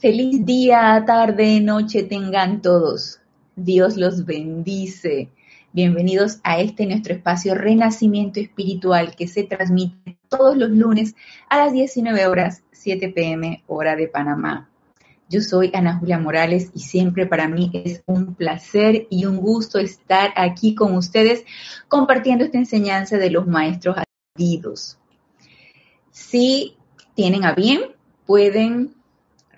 Feliz día, tarde, noche tengan todos. Dios los bendice. Bienvenidos a este nuestro espacio Renacimiento Espiritual que se transmite todos los lunes a las 19 horas 7 pm hora de Panamá. Yo soy Ana Julia Morales y siempre para mí es un placer y un gusto estar aquí con ustedes compartiendo esta enseñanza de los maestros ascendidos. Si tienen a bien, pueden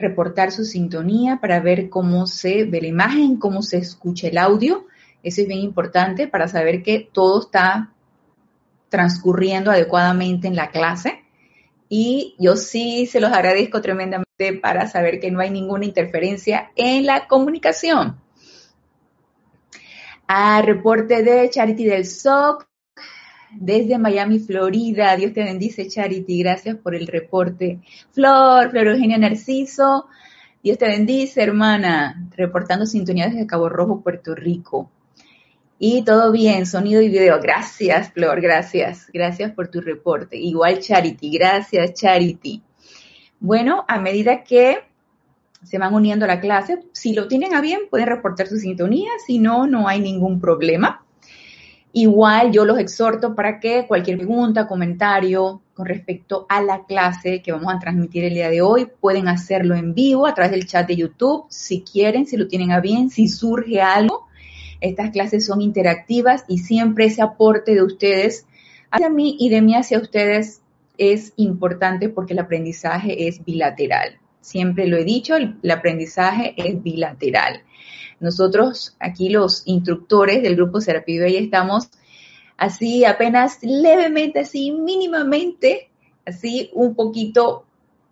reportar su sintonía para ver cómo se ve la imagen, cómo se escucha el audio. Eso es bien importante para saber que todo está transcurriendo adecuadamente en la clase. Y yo sí se los agradezco tremendamente para saber que no hay ninguna interferencia en la comunicación. A reporte de Charity del SOC desde Miami, Florida. Dios te bendice, Charity. Gracias por el reporte. Flor, Flor Eugenia Narciso. Dios te bendice, hermana. Reportando sintonía desde Cabo Rojo, Puerto Rico. Y todo bien, sonido y video. Gracias, Flor, gracias. Gracias por tu reporte. Igual Charity, gracias, Charity. Bueno, a medida que se van uniendo a la clase, si lo tienen a bien, pueden reportar su sintonía, si no, no hay ningún problema. Igual yo los exhorto para que cualquier pregunta, comentario con respecto a la clase que vamos a transmitir el día de hoy, pueden hacerlo en vivo a través del chat de YouTube, si quieren, si lo tienen a bien, si surge algo. Estas clases son interactivas y siempre ese aporte de ustedes hacia mí y de mí hacia ustedes es importante porque el aprendizaje es bilateral. Siempre lo he dicho, el, aprendizaje es bilateral. Nosotros aquí los instructores del grupo Serapio y estamos así apenas levemente, así mínimamente, así un poquito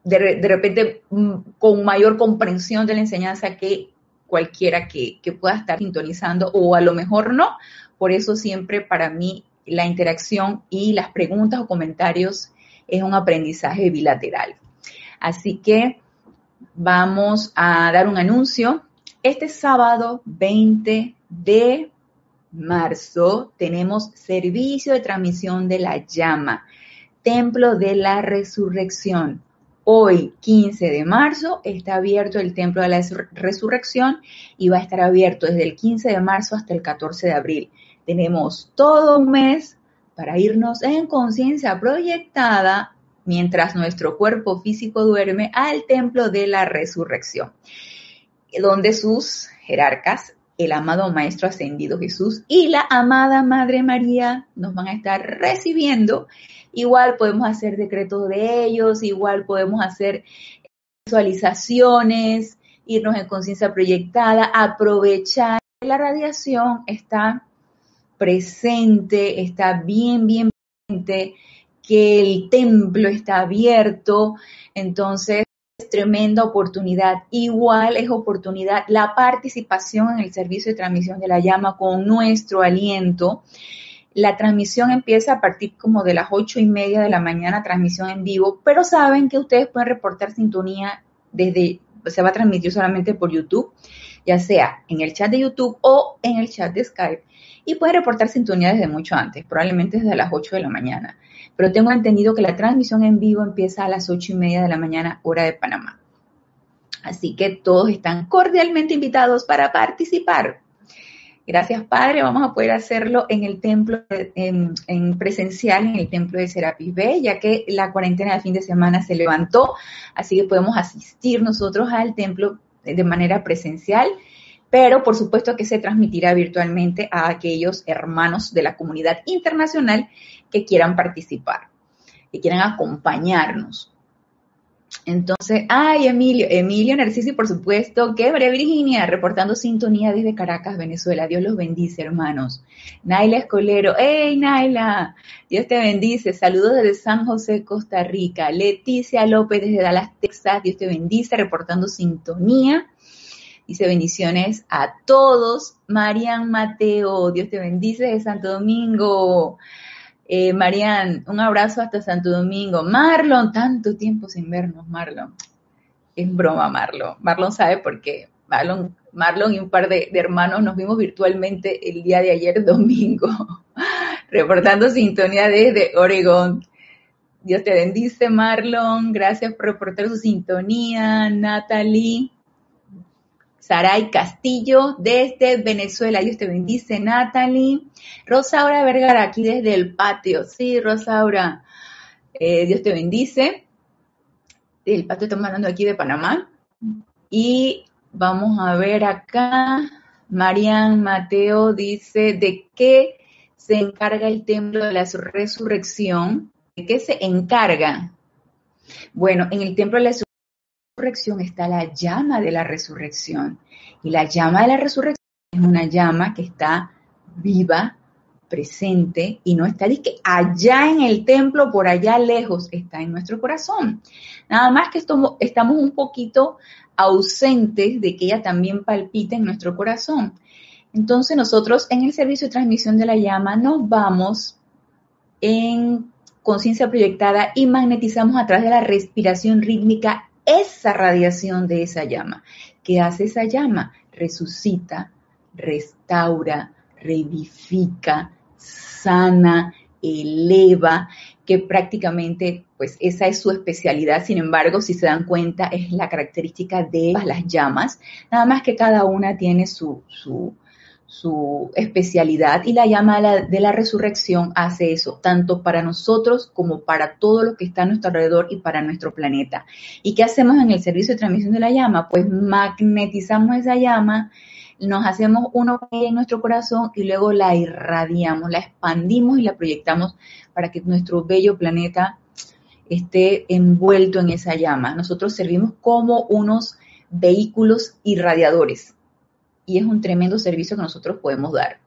de, de, repente mm, con mayor comprensión de la enseñanza que cualquiera que, que pueda estar sintonizando o a lo mejor no. Por eso siempre para mí la interacción y las preguntas o comentarios es un aprendizaje bilateral. Así que vamos a dar un anuncio. Este sábado 20 de marzo tenemos servicio de transmisión de la llama, Templo de la Resurrección. Hoy, 15 de marzo, está abierto el Templo de la Resurrección y va a estar abierto desde el 15 de marzo hasta el 14 de abril. Tenemos todo un mes para irnos en conciencia proyectada mientras nuestro cuerpo físico duerme al templo de la resurrección, donde sus jerarcas, el amado Maestro Ascendido Jesús y la amada Madre María nos van a estar recibiendo. Igual podemos hacer decretos de ellos, igual podemos hacer visualizaciones, irnos en conciencia proyectada, aprovechar la radiación está presente, está bien, bien presente, que el templo está abierto, entonces tremenda oportunidad. Igual es oportunidad la participación en el servicio de transmisión de la llama con nuestro aliento. La transmisión empieza a partir como de las ocho y media de la mañana, transmisión en vivo, pero saben que ustedes pueden reportar sintonía desde, se va a transmitir solamente por YouTube, ya sea en el chat de YouTube o en el chat de Skype y puede reportar sintonía desde mucho antes, probablemente desde las 8 de la mañana. Pero tengo entendido que la transmisión en vivo empieza a las 8 y media de la mañana, hora de Panamá. Así que todos están cordialmente invitados para participar. Gracias, Padre. Vamos a poder hacerlo en el templo, en, presencial, en el templo de Serapis B, ya que la cuarentena de fin de semana se levantó, así que podemos asistir nosotros al templo de manera presencial pero por supuesto que se transmitirá virtualmente a aquellos hermanos de la comunidad internacional que quieran participar, que quieran acompañarnos. Entonces, ay, Emilio, Emilio Narciso, por supuesto, que María Virginia, reportando sintonía desde Caracas, Venezuela. Dios los bendice, hermanos. Naila Escolero, hey, Naila, Dios te bendice. Saludos desde San José, Costa Rica. Leticia López desde Dallas, Texas. Dios te bendice, reportando sintonía. Dice bendiciones a todos. Marian Mateo, Dios te bendice de Santo Domingo. Eh, Marian, un abrazo hasta Santo Domingo. Marlon, tanto tiempo sin vernos, Marlon. Es broma, Marlon. Marlon sabe por qué. Marlon, Marlon y un par de, de hermanos nos vimos virtualmente el día de ayer, domingo, reportando sintonía desde Oregón. Dios te bendice, Marlon. Gracias por reportar su sintonía, Natalie. Saray Castillo desde Venezuela. Dios te bendice, Natalie. Rosaura Vergara, aquí desde el patio. Sí, Rosaura. Eh, Dios te bendice. El patio estamos hablando aquí de Panamá. Y vamos a ver acá. Marian Mateo dice, ¿de qué se encarga el templo de la resurrección? ¿De qué se encarga? Bueno, en el templo de la resurrección está la llama de la resurrección. Y la llama de la resurrección es una llama que está viva, presente y no está que allá en el templo, por allá lejos, está en nuestro corazón. Nada más que estamos un poquito ausentes de que ella también palpita en nuestro corazón. Entonces nosotros en el servicio de transmisión de la llama nos vamos en conciencia proyectada y magnetizamos a través de la respiración rítmica esa radiación de esa llama. ¿Qué hace esa llama? Resucita, restaura, revivifica, sana, eleva, que prácticamente, pues esa es su especialidad. Sin embargo, si se dan cuenta, es la característica de las llamas, nada más que cada una tiene su, su, su especialidad y la llama de la resurrección hace eso, tanto para nosotros como para todo lo que está a nuestro alrededor y para nuestro planeta. ¿Y qué hacemos en el servicio de transmisión de la llama? Pues magnetizamos esa llama nos hacemos uno en nuestro corazón y luego la irradiamos, la expandimos y la proyectamos para que nuestro bello planeta esté envuelto en esa llama. Nosotros servimos como unos vehículos irradiadores y es un tremendo servicio que nosotros podemos dar.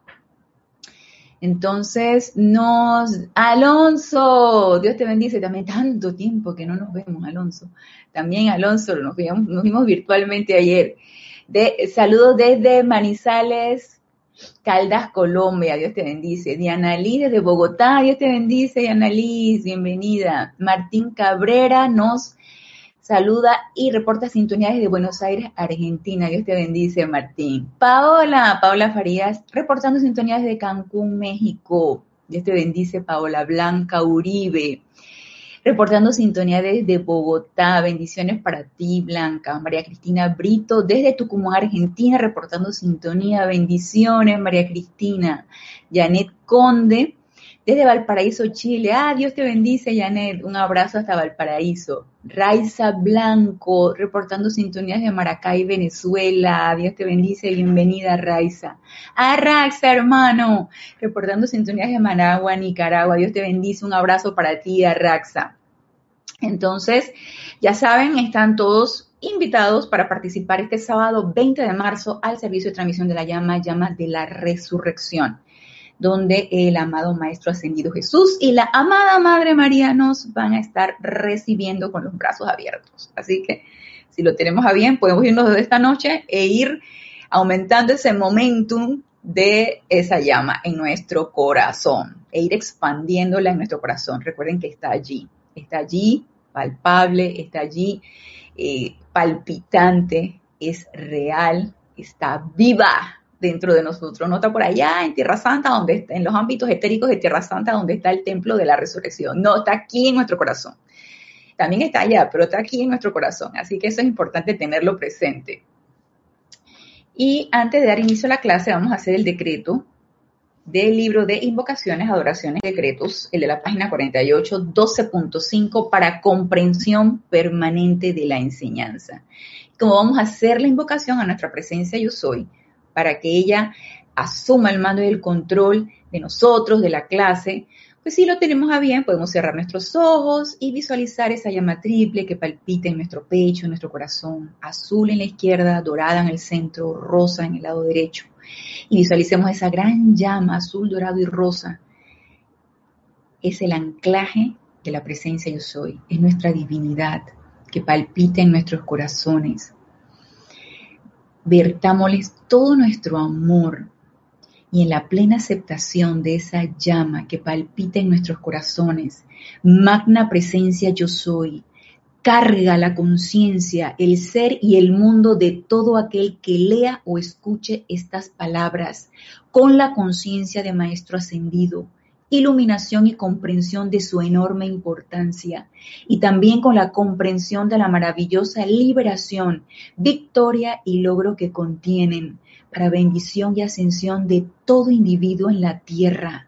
Entonces, nos, Alonso, Dios te bendice, también tanto tiempo que no nos vemos, Alonso. También, Alonso, nos vimos, nos virtualmente ayer. Saludos desde Manizales, Caldas, Colombia. Dios te bendice. Diana Liz desde Bogotá. Dios te bendice, Diana Liz. Bienvenida. Martín Cabrera nos saluda y reporta sintonía desde Buenos Aires, Argentina. Dios te bendice, Martín. Paola, Paola Farías, reportando sintonía desde Cancún, México. Dios te bendice, Paola Blanca Uribe reportando sintonía desde Bogotá. Bendiciones para ti, Blanca. María Cristina Brito, desde Tucumán, Argentina, reportando sintonía. Bendiciones, María Cristina. Janet Conde, desde Valparaíso, Chile. Ah, Dios te bendice, Janet. Un abrazo hasta Valparaíso. Raiza Blanco, reportando sintonías de Maracay, Venezuela. Dios te bendice, bienvenida, Raiza. Ah, Raxa, hermano, reportando sintonías de Managua, Nicaragua. Dios te bendice, un abrazo para ti, Raxa. Entonces, ya saben, están todos invitados para participar este sábado 20 de marzo al servicio de transmisión de la llama, llama de la resurrección donde el amado Maestro Ascendido Jesús y la amada Madre María nos van a estar recibiendo con los brazos abiertos. Así que si lo tenemos a bien, podemos irnos desde esta noche e ir aumentando ese momentum de esa llama en nuestro corazón e ir expandiéndola en nuestro corazón. Recuerden que está allí, está allí palpable, está allí eh, palpitante, es real, está viva, dentro de nosotros, no está por allá en Tierra Santa, donde en los ámbitos etéricos de Tierra Santa, donde está el templo de la resurrección. No, está aquí en nuestro corazón. También está allá, pero está aquí en nuestro corazón. Así que eso es importante tenerlo presente. Y antes de dar inicio a la clase, vamos a hacer el decreto del libro de invocaciones, adoraciones y decretos, el de la página 48, 12.5, para comprensión permanente de la enseñanza. Como vamos a hacer la invocación a nuestra presencia yo soy, para que ella asuma el mando y el control de nosotros, de la clase, pues si lo tenemos a bien, podemos cerrar nuestros ojos y visualizar esa llama triple que palpita en nuestro pecho, en nuestro corazón, azul en la izquierda, dorada en el centro, rosa en el lado derecho. Y visualicemos esa gran llama azul, dorado y rosa. Es el anclaje de la presencia yo soy, es nuestra divinidad que palpita en nuestros corazones, vertámosles todo nuestro amor y en la plena aceptación de esa llama que palpita en nuestros corazones, magna presencia yo soy, carga la conciencia, el ser y el mundo de todo aquel que lea o escuche estas palabras con la conciencia de Maestro Ascendido iluminación y comprensión de su enorme importancia. Y también con la comprensión de la maravillosa liberación, victoria y logro que contienen para bendición y ascensión de todo individuo en la tierra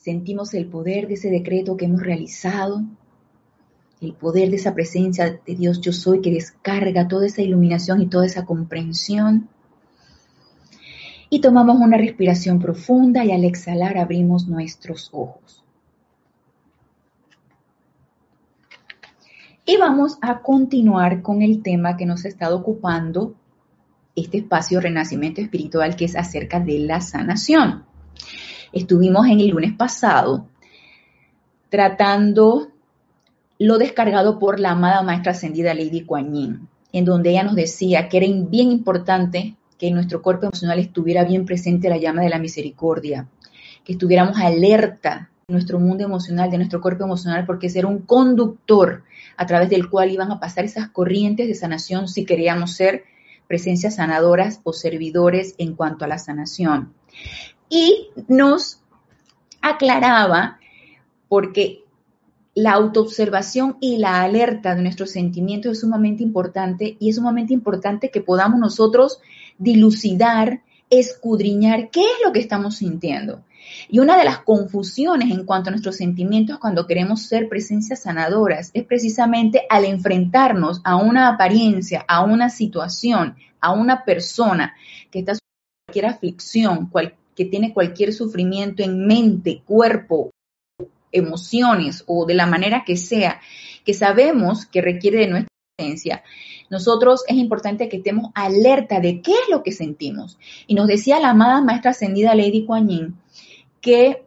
sentimos el poder de ese decreto que hemos realizado, el poder de esa presencia de Dios yo soy que descarga toda esa iluminación y toda esa comprensión. Y tomamos una respiración profunda y al exhalar abrimos nuestros ojos. Y vamos a continuar con el tema que nos ha estado ocupando este espacio Renacimiento Espiritual que es acerca de la sanación. Estuvimos en el lunes pasado tratando lo descargado por la amada maestra ascendida Lady Kuan Yin, en donde ella nos decía que era bien importante que nuestro cuerpo emocional estuviera bien presente la llama de la misericordia, que estuviéramos alerta de nuestro mundo emocional, de nuestro cuerpo emocional, porque ese era un conductor a través del cual iban a pasar esas corrientes de sanación si queríamos ser presencias sanadoras o servidores en cuanto a la sanación y nos aclaraba porque la autoobservación y la alerta de nuestros sentimientos es sumamente importante y es sumamente importante que podamos nosotros dilucidar, escudriñar qué es lo que estamos sintiendo. Y una de las confusiones en cuanto a nuestros sentimientos cuando queremos ser presencias sanadoras es precisamente al enfrentarnos a una apariencia, a una situación, a una persona que está cualquier aflicción, cualquier que tiene cualquier sufrimiento en mente, cuerpo, emociones o de la manera que sea, que sabemos que requiere de nuestra presencia, nosotros es importante que estemos alerta de qué es lo que sentimos. Y nos decía la amada maestra ascendida Lady Kuan que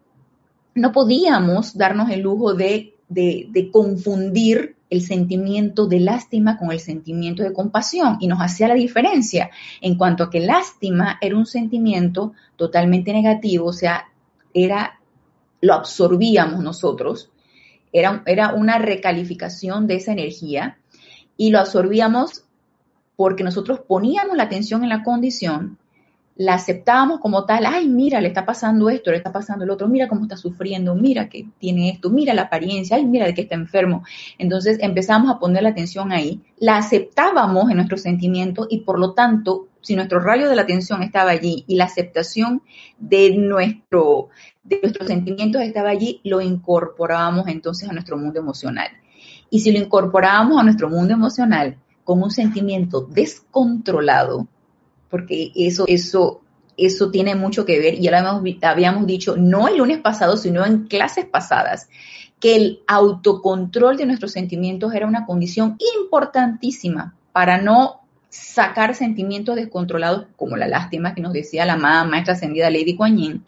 no podíamos darnos el lujo de, de, confundir el sentimiento de lástima con el sentimiento de compasión y nos hacía la diferencia en cuanto a que lástima era un sentimiento totalmente negativo, o sea, era lo absorbíamos nosotros, era, era una recalificación de esa energía y lo absorbíamos porque nosotros poníamos la atención en la condición la aceptábamos como tal, ay, mira, le está pasando esto, le está pasando el otro, mira cómo está sufriendo, mira que tiene esto, mira la apariencia, ay, mira de que está enfermo. Entonces empezamos a poner la atención ahí, la aceptábamos en nuestros sentimientos y por lo tanto, si nuestro rayo de la atención estaba allí y la aceptación de, nuestro, de nuestros sentimientos estaba allí, lo incorporábamos entonces a nuestro mundo emocional. Y si lo incorporábamos a nuestro mundo emocional con un sentimiento descontrolado, porque eso, eso, eso tiene mucho que ver, y ya lo habíamos, habíamos dicho, no el lunes pasado, sino en clases pasadas, que el autocontrol de nuestros sentimientos era una condición importantísima para no sacar sentimientos descontrolados como la lástima que nos decía la amada maestra ascendida Lady Kuan Yin.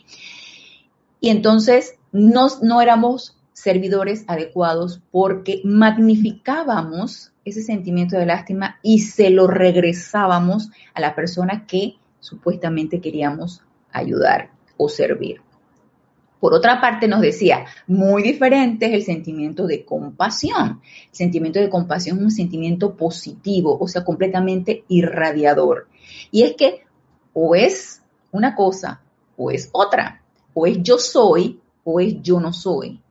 Y entonces no, no éramos servidores adecuados porque magnificábamos ese sentimiento de lástima y se lo regresábamos a la persona que supuestamente queríamos ayudar o servir. Por otra parte, nos decía, muy diferente es el sentimiento de compasión. El sentimiento de compasión es un sentimiento positivo, o sea, completamente irradiador. Y es que o es una cosa o es otra, o es yo soy o es yo no soy.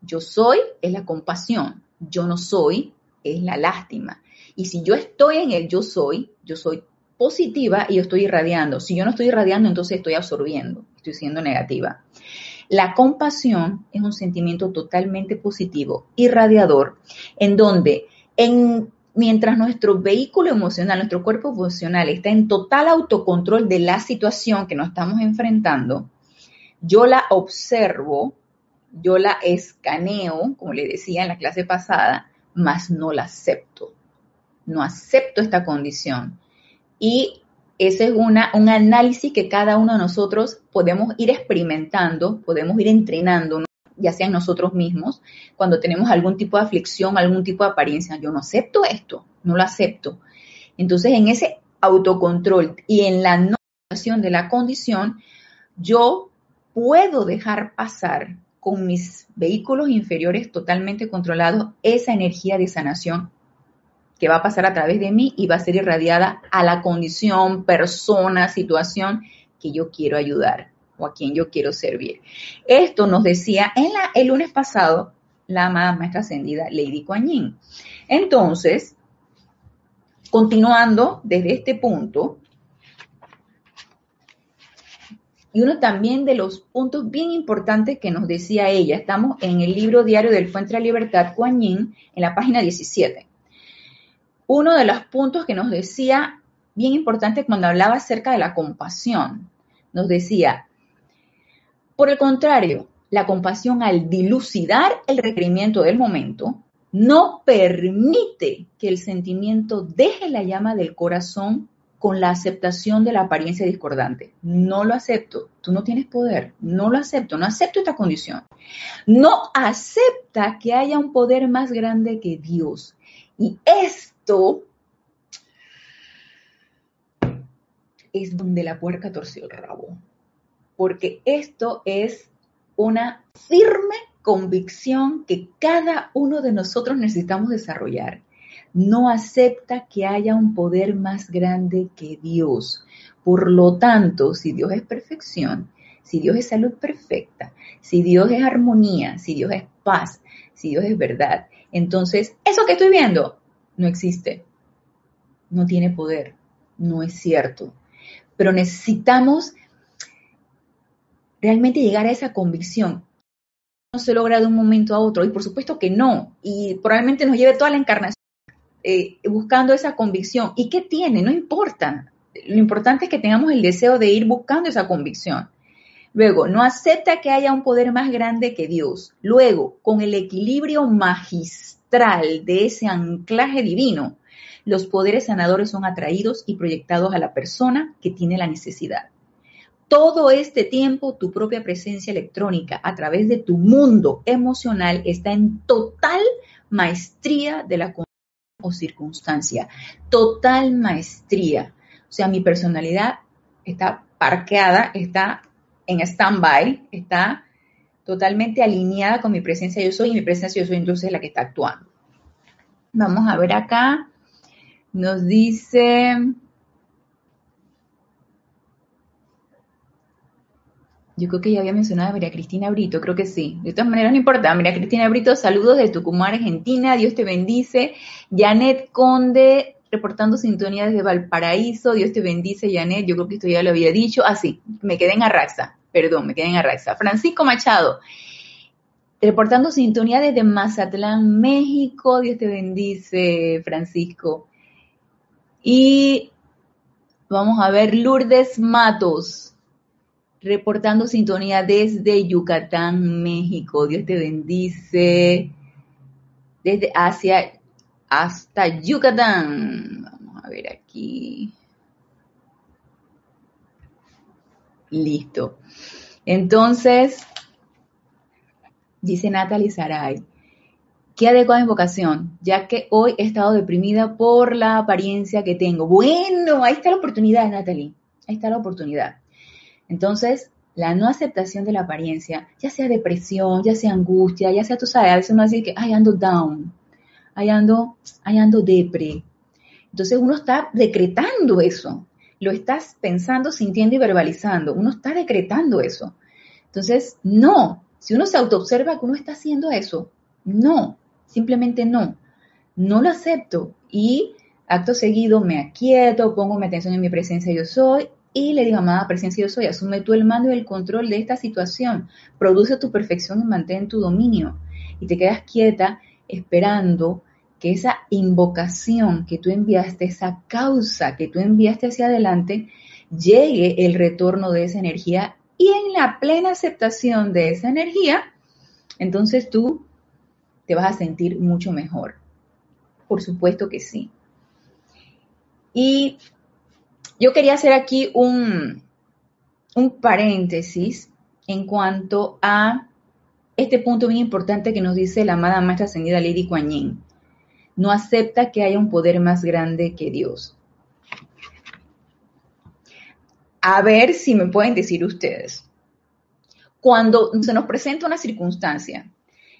Yo soy es la compasión, yo no soy es la lástima. Y si yo estoy en el yo soy, yo soy positiva y yo estoy irradiando. Si yo no estoy irradiando, entonces estoy absorbiendo, estoy siendo negativa. La compasión es un sentimiento totalmente positivo, irradiador, en donde en, mientras nuestro vehículo emocional, nuestro cuerpo emocional está en total autocontrol de la situación que nos estamos enfrentando, yo la observo, yo la escaneo, como le decía en la clase pasada, mas no la acepto. No acepto esta condición. Y ese es una, un análisis que cada uno de nosotros podemos ir experimentando, podemos ir entrenando ya sea nosotros mismos, cuando tenemos algún tipo de aflicción, algún tipo de apariencia. Yo no acepto esto, no lo acepto. Entonces, en ese autocontrol y en la no de la condición, yo puedo dejar pasar con mis vehículos inferiores totalmente controlados esa energía de sanación que va a pasar a través de mí y va a ser irradiada a la condición, persona, situación que yo quiero ayudar o a quien yo quiero servir. Esto nos decía en la, el lunes pasado la amada maestra ascendida Lady Kuan Yin. Entonces, continuando desde este punto, y uno también de los puntos bien importantes que nos decía ella, estamos en el libro diario del Fuente de la Libertad, Kuan Yin, en la página 17. Uno de los puntos que nos decía bien importante cuando hablaba acerca de la compasión, nos decía, por el contrario, la compasión al dilucidar el requerimiento del momento no permite que el sentimiento deje la llama del corazón con la aceptación de la apariencia discordante. No lo acepto, tú no tienes poder, no lo acepto, no acepto esta condición. No acepta que haya un poder más grande que Dios. Y esto es donde la puerca torció el rabo. Porque esto es una firme convicción que cada uno de nosotros necesitamos desarrollar no acepta que haya un poder más grande que Dios. Por lo tanto, si Dios es perfección, si Dios es salud perfecta, si Dios es armonía, si Dios es paz, si Dios es verdad, entonces eso que estoy viendo no existe, no tiene poder, no es cierto. Pero necesitamos realmente llegar a esa convicción. No se logra de un momento a otro, y por supuesto que no, y probablemente nos lleve toda la encarnación eh, buscando esa convicción. ¿Y qué tiene? No importa. Lo importante es que tengamos el deseo de ir buscando esa convicción. Luego, no acepta que haya un poder más grande que Dios. Luego, con el equilibrio magistral de ese anclaje divino, los poderes sanadores son atraídos y proyectados a la persona que tiene la necesidad. Todo este tiempo, tu propia presencia electrónica a través de tu mundo emocional está en total maestría de la o circunstancia. Total maestría. O sea, mi personalidad está parqueada, está en stand-by, está totalmente alineada con mi presencia yo soy y mi presencia yo soy entonces la que está actuando. Vamos a ver acá. Nos dice Yo creo que ya había mencionado a María Cristina Brito, creo que sí. De todas maneras, no importa. María Cristina Brito, saludos de Tucumán, Argentina. Dios te bendice. Janet Conde, reportando sintonía desde Valparaíso. Dios te bendice, Janet. Yo creo que esto ya lo había dicho. Ah, sí, me quedé en Arraxa. Perdón, me quedé en Arraxa. Francisco Machado, reportando sintonía desde Mazatlán, México. Dios te bendice, Francisco. Y vamos a ver, Lourdes Matos reportando sintonía desde Yucatán, México. Dios te bendice. Desde Asia hasta Yucatán. Vamos a ver aquí. Listo. Entonces, dice Natalie Saray, qué adecuada invocación, ya que hoy he estado deprimida por la apariencia que tengo. Bueno, ahí está la oportunidad, Natalie. Ahí está la oportunidad. Entonces, la no aceptación de la apariencia, ya sea depresión, ya sea angustia, ya sea, tú sabes, a veces uno dice que, ay, ando down, ay, ando, ay, ando depre. Entonces uno está decretando eso, lo estás pensando, sintiendo y verbalizando, uno está decretando eso. Entonces, no, si uno se autoobserva que uno está haciendo eso, no, simplemente no, no lo acepto y acto seguido me aquieto, pongo mi atención en mi presencia yo soy y le digo, amada presencia yo soy, asume tú el mando y el control de esta situación, produce tu perfección y mantén tu dominio. Y te quedas quieta esperando que esa invocación que tú enviaste, esa causa que tú enviaste hacia adelante, llegue el retorno de esa energía y en la plena aceptación de esa energía, entonces tú te vas a sentir mucho mejor. Por supuesto que sí. Y yo quería hacer aquí un, un paréntesis en cuanto a este punto bien importante que nos dice la amada maestra ascendida Lady Kuan Yin. No acepta que haya un poder más grande que Dios. A ver si me pueden decir ustedes. Cuando se nos presenta una circunstancia,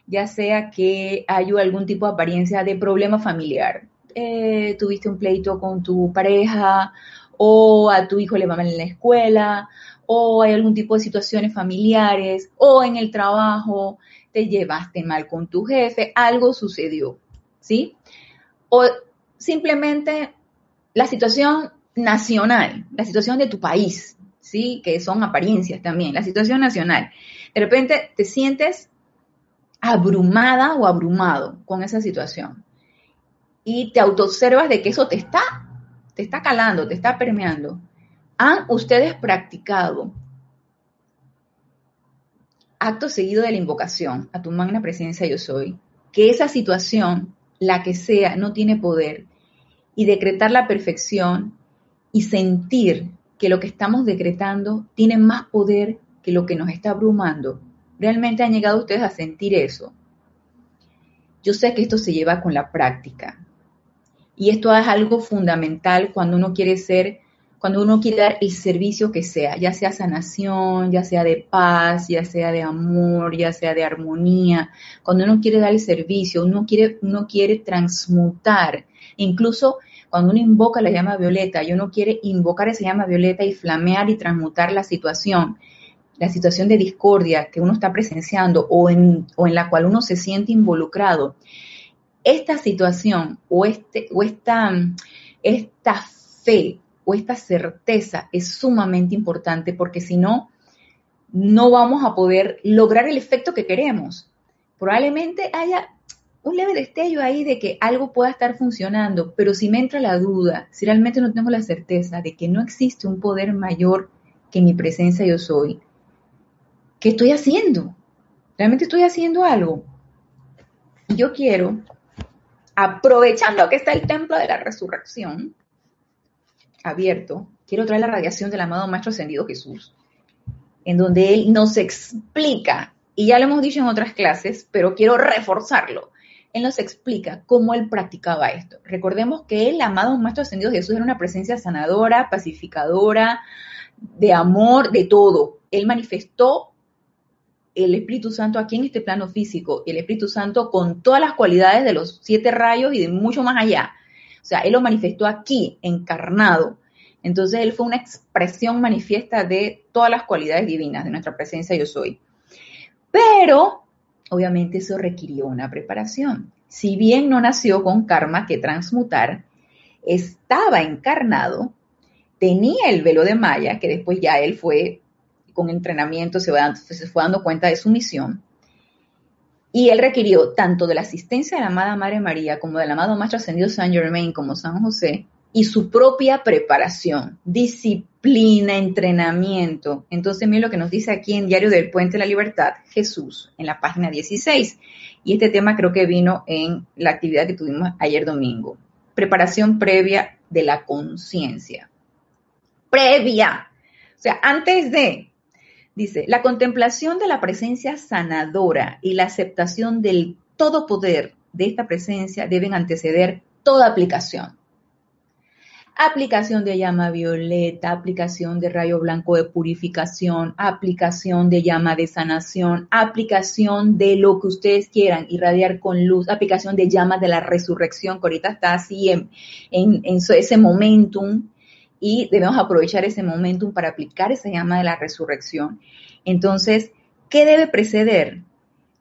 ya sea que hay algún tipo de apariencia de problema familiar, eh, tuviste un pleito con tu pareja o a tu hijo le va mal en la escuela o hay algún tipo de situaciones familiares o en el trabajo te llevaste mal con tu jefe, algo sucedió, ¿sí? O simplemente la situación nacional, la situación de tu país, ¿sí? Que son apariencias también, la situación nacional. De repente te sientes abrumada o abrumado con esa situación y te autoobservas de que eso te está, te está calando, te está permeando. ¿Han ustedes practicado acto seguido de la invocación a tu magna presencia yo soy, que esa situación, la que sea, no tiene poder, y decretar la perfección y sentir que lo que estamos decretando tiene más poder que lo que nos está abrumando. ¿Realmente han llegado ustedes a sentir eso? Yo sé que esto se lleva con la práctica. Y esto es algo fundamental cuando uno quiere ser, cuando uno quiere dar el servicio que sea, ya sea sanación, ya sea de paz, ya sea de amor, ya sea de armonía. Cuando uno quiere dar el servicio, uno quiere, uno quiere transmutar. Incluso cuando uno invoca la llama violeta y uno quiere invocar esa llama violeta y flamear y transmutar la situación, la situación de discordia que uno está presenciando o en, o en la cual uno se siente involucrado, esta situación o, este, o esta, esta fe o esta certeza es sumamente importante porque si no, no vamos a poder lograr el efecto que queremos. Probablemente haya un leve destello ahí de que algo pueda estar funcionando, pero si me entra la duda, si realmente no tengo la certeza de que no existe un poder mayor que mi presencia yo soy, ¿qué estoy haciendo? ¿Realmente estoy haciendo algo? Yo quiero, aprovechando que está el templo de la resurrección abierto, quiero traer la radiación del amado Maestro Ascendido Jesús, en donde Él nos explica, y ya lo hemos dicho en otras clases, pero quiero reforzarlo, él nos explica cómo él practicaba esto. Recordemos que el amado Maestro Ascendido Jesús era una presencia sanadora, pacificadora, de amor, de todo. Él manifestó el Espíritu Santo aquí en este plano físico, el Espíritu Santo con todas las cualidades de los siete rayos y de mucho más allá. O sea, Él lo manifestó aquí, encarnado. Entonces, Él fue una expresión manifiesta de todas las cualidades divinas de nuestra presencia yo soy. Pero obviamente eso requirió una preparación. Si bien no nació con karma que transmutar, estaba encarnado, tenía el velo de Maya, que después ya él fue con entrenamiento, se, fue dando cuenta de su misión, y él requirió tanto de la asistencia de la amada Madre María como del amado Maestro Ascendido San Germain como San José, y su propia preparación, disciplina, entrenamiento. Entonces, miren lo que nos dice aquí en Diario del Puente de la Libertad, Jesús, en la página 16. Y este tema creo que vino en la actividad que tuvimos ayer domingo. Preparación previa de la conciencia. Previa. O sea, antes de, dice, la contemplación de la presencia sanadora y la aceptación del todo poder de esta presencia deben anteceder toda aplicación. Aplicación de llama violeta, aplicación de rayo blanco de purificación, aplicación de llama de sanación, aplicación de lo que ustedes quieran, irradiar con luz, aplicación de llama de la resurrección, que ahorita está así en, en, ese momentum y debemos aprovechar ese momentum para aplicar esa llama de la resurrección. Entonces, ¿qué debe preceder?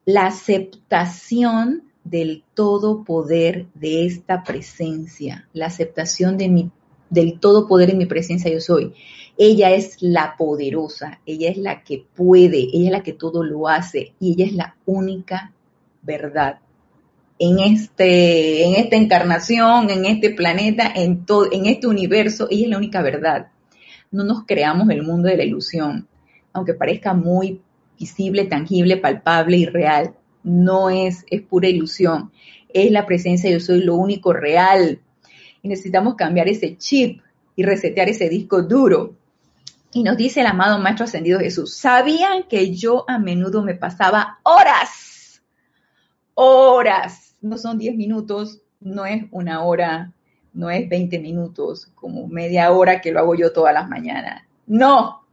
La aceptación del todo poder de esta presencia, la aceptación de mi del todo poder en mi presencia yo soy. Ella es la poderosa, ella es la que puede, ella es la que todo lo hace y ella es la única verdad en este en esta encarnación, en este planeta, en todo en este universo, ella es la única verdad. No nos creamos el mundo de la ilusión, aunque parezca muy visible, tangible, palpable y real. No es, es pura ilusión. Es la presencia yo soy lo único real, necesitamos cambiar ese chip y resetear ese disco duro. Y nos dice el amado Maestro Ascendido Jesús, sabían que yo a menudo me pasaba horas, horas, no son 10 minutos, no es una hora, no es 20 minutos, como media hora que lo hago yo todas las mañanas. No,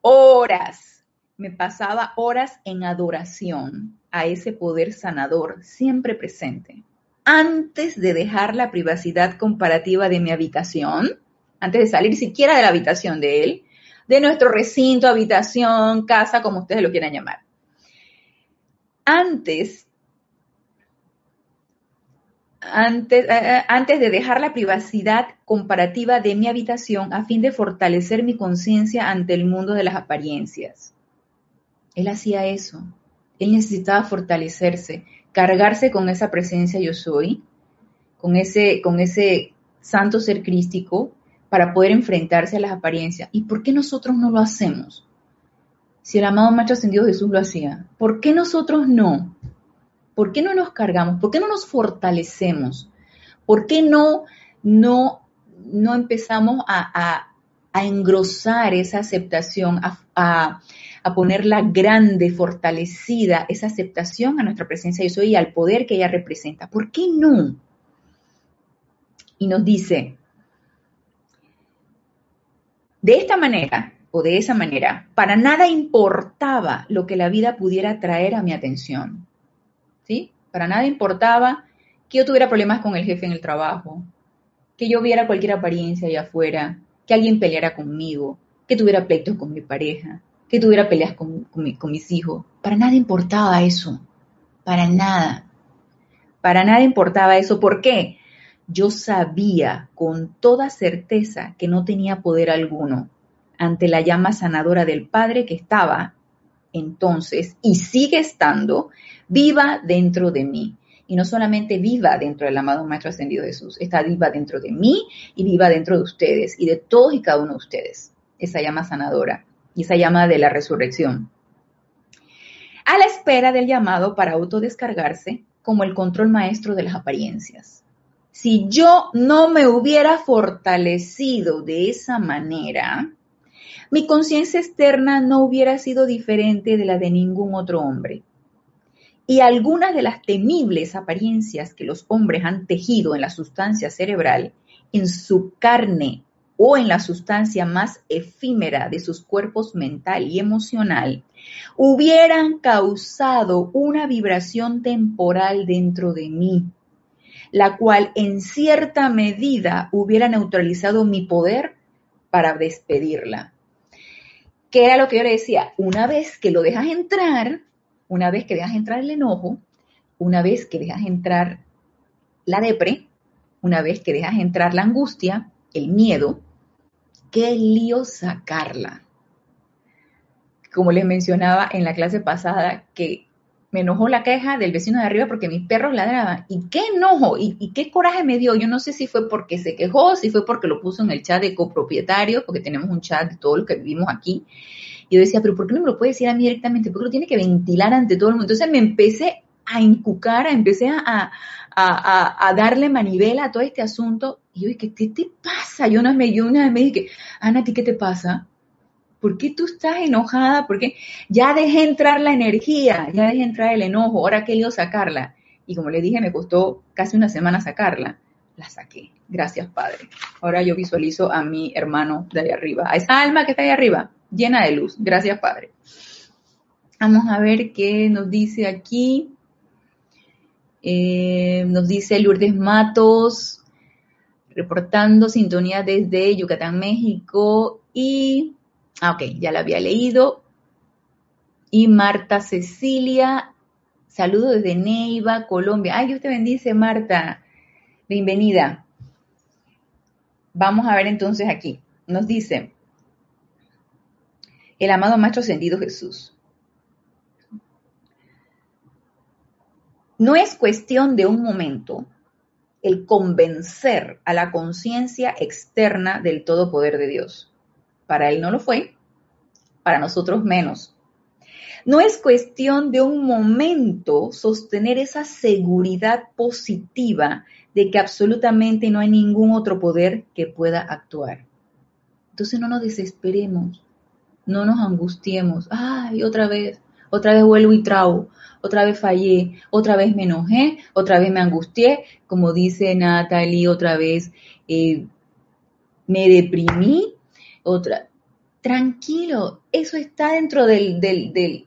horas. Me pasaba horas en adoración a ese poder sanador siempre presente. Antes de dejar la privacidad comparativa de mi habitación, antes de salir siquiera de la habitación de él, de nuestro recinto, habitación, casa, como ustedes lo quieran llamar. Antes antes, eh, eh, antes, de dejar la privacidad comparativa de mi habitación a fin de fortalecer mi conciencia ante el mundo de las apariencias. Él hacía eso. Él necesitaba fortalecerse, cargarse con esa presencia yo soy, con ese, con ese santo ser crístico, para poder enfrentarse a las apariencias. ¿Y por qué nosotros no lo hacemos? Si el amado Maestro Ascendido Jesús lo hacía, ¿por qué nosotros no? ¿Por qué no nos cargamos? ¿Por qué no nos fortalecemos? ¿Por qué no, no, no empezamos a, engrosar esa aceptación, a, ponerla grande, fortalecida, esa aceptación a nuestra presencia yo soy y al poder que ella representa? ¿Por qué no? Y nos dice, de esta manera o de esa manera, para nada importaba lo que la vida pudiera traer a mi atención. Para nada importaba que yo tuviera problemas con el jefe en el trabajo, que yo viera cualquier apariencia allá afuera, que alguien peleara conmigo, que tuviera pleitos con mi pareja, que tuviera peleas con, con mis hijos. Para nada importaba eso. Para nada. Para nada importaba eso. ¿Por qué? Yo sabía con toda certeza que no tenía poder alguno ante la llama sanadora del Padre que estaba entonces y sigue estando viva dentro de mí. Y no solamente viva dentro del amado Maestro Ascendido Jesús, está viva dentro de mí y viva dentro de ustedes y de todos y cada uno de ustedes. Esa llama sanadora y esa llama de la resurrección. A la espera del llamado para autodescargarse como el control maestro de las apariencias. Si yo no me hubiera fortalecido de esa manera, mi conciencia externa no hubiera sido diferente de la de ningún otro hombre. Y algunas de las temibles apariencias que los hombres han tejido en la sustancia cerebral, en su carne o en la sustancia más efímera de sus cuerpos mental y emocional, hubieran causado una vibración temporal dentro de mí, la cual en cierta medida hubiera neutralizado mi poder para despedirla. Que era lo que yo le decía, una vez que lo dejas entrar, una vez que dejas entrar el enojo, una vez que dejas entrar la depre, una vez que dejas entrar la angustia, el miedo, qué lío sacarla. Como les mencionaba en la clase pasada, que me enojó la queja del vecino de arriba porque mis perros ladraban. ¿Y qué enojo? ¿Y, qué coraje me dio? Yo no sé si fue porque se quejó, si fue porque lo puso en el chat de copropietarios, porque tenemos un chat de todos los que vivimos aquí. Yo decía, pero ¿por qué no me lo puede decir a mí directamente? ¿Por qué lo tiene que ventilar ante todo el mundo? Entonces me empecé a encucar, empecé a, a, darle manivela a todo este asunto. Y yo dije, ¿qué te pasa? Yo una vez, yo una vez me dije, Ana, ¿a ti qué te pasa? ¿Por qué tú estás enojada? Porque ya dejé entrar la energía, ya dejé entrar el enojo, ahora que lío sacarla. Y como le dije, me costó casi una semana sacarla. La saqué. Gracias, Padre. Ahora yo visualizo a mi hermano de ahí arriba, a esa alma que está ahí arriba, llena de luz. Gracias, Padre. Vamos a ver qué nos dice aquí. Eh, nos dice Lourdes Matos, reportando sintonía desde Yucatán, México. Y Ah, ok, ya la había leído. Y Marta Cecilia, saludo desde Neiva, Colombia. Ay, Dios te bendice, Marta. Bienvenida. Vamos a ver entonces aquí. Nos dice el amado Maestro Ascendido Jesús. No es cuestión de un momento el convencer a la conciencia externa del todo poder de Dios. Para él no lo fue, para nosotros menos. No es cuestión de un momento sostener esa seguridad positiva de que absolutamente no hay ningún otro poder que pueda actuar. Entonces no nos desesperemos, no nos angustiemos. Ay, otra vez, otra vez vuelvo y trago, otra vez fallé, otra vez me enojé, otra vez me angustié, como dice Natalie, otra vez eh, me deprimí, otra. Tranquilo, eso está dentro del, del, del,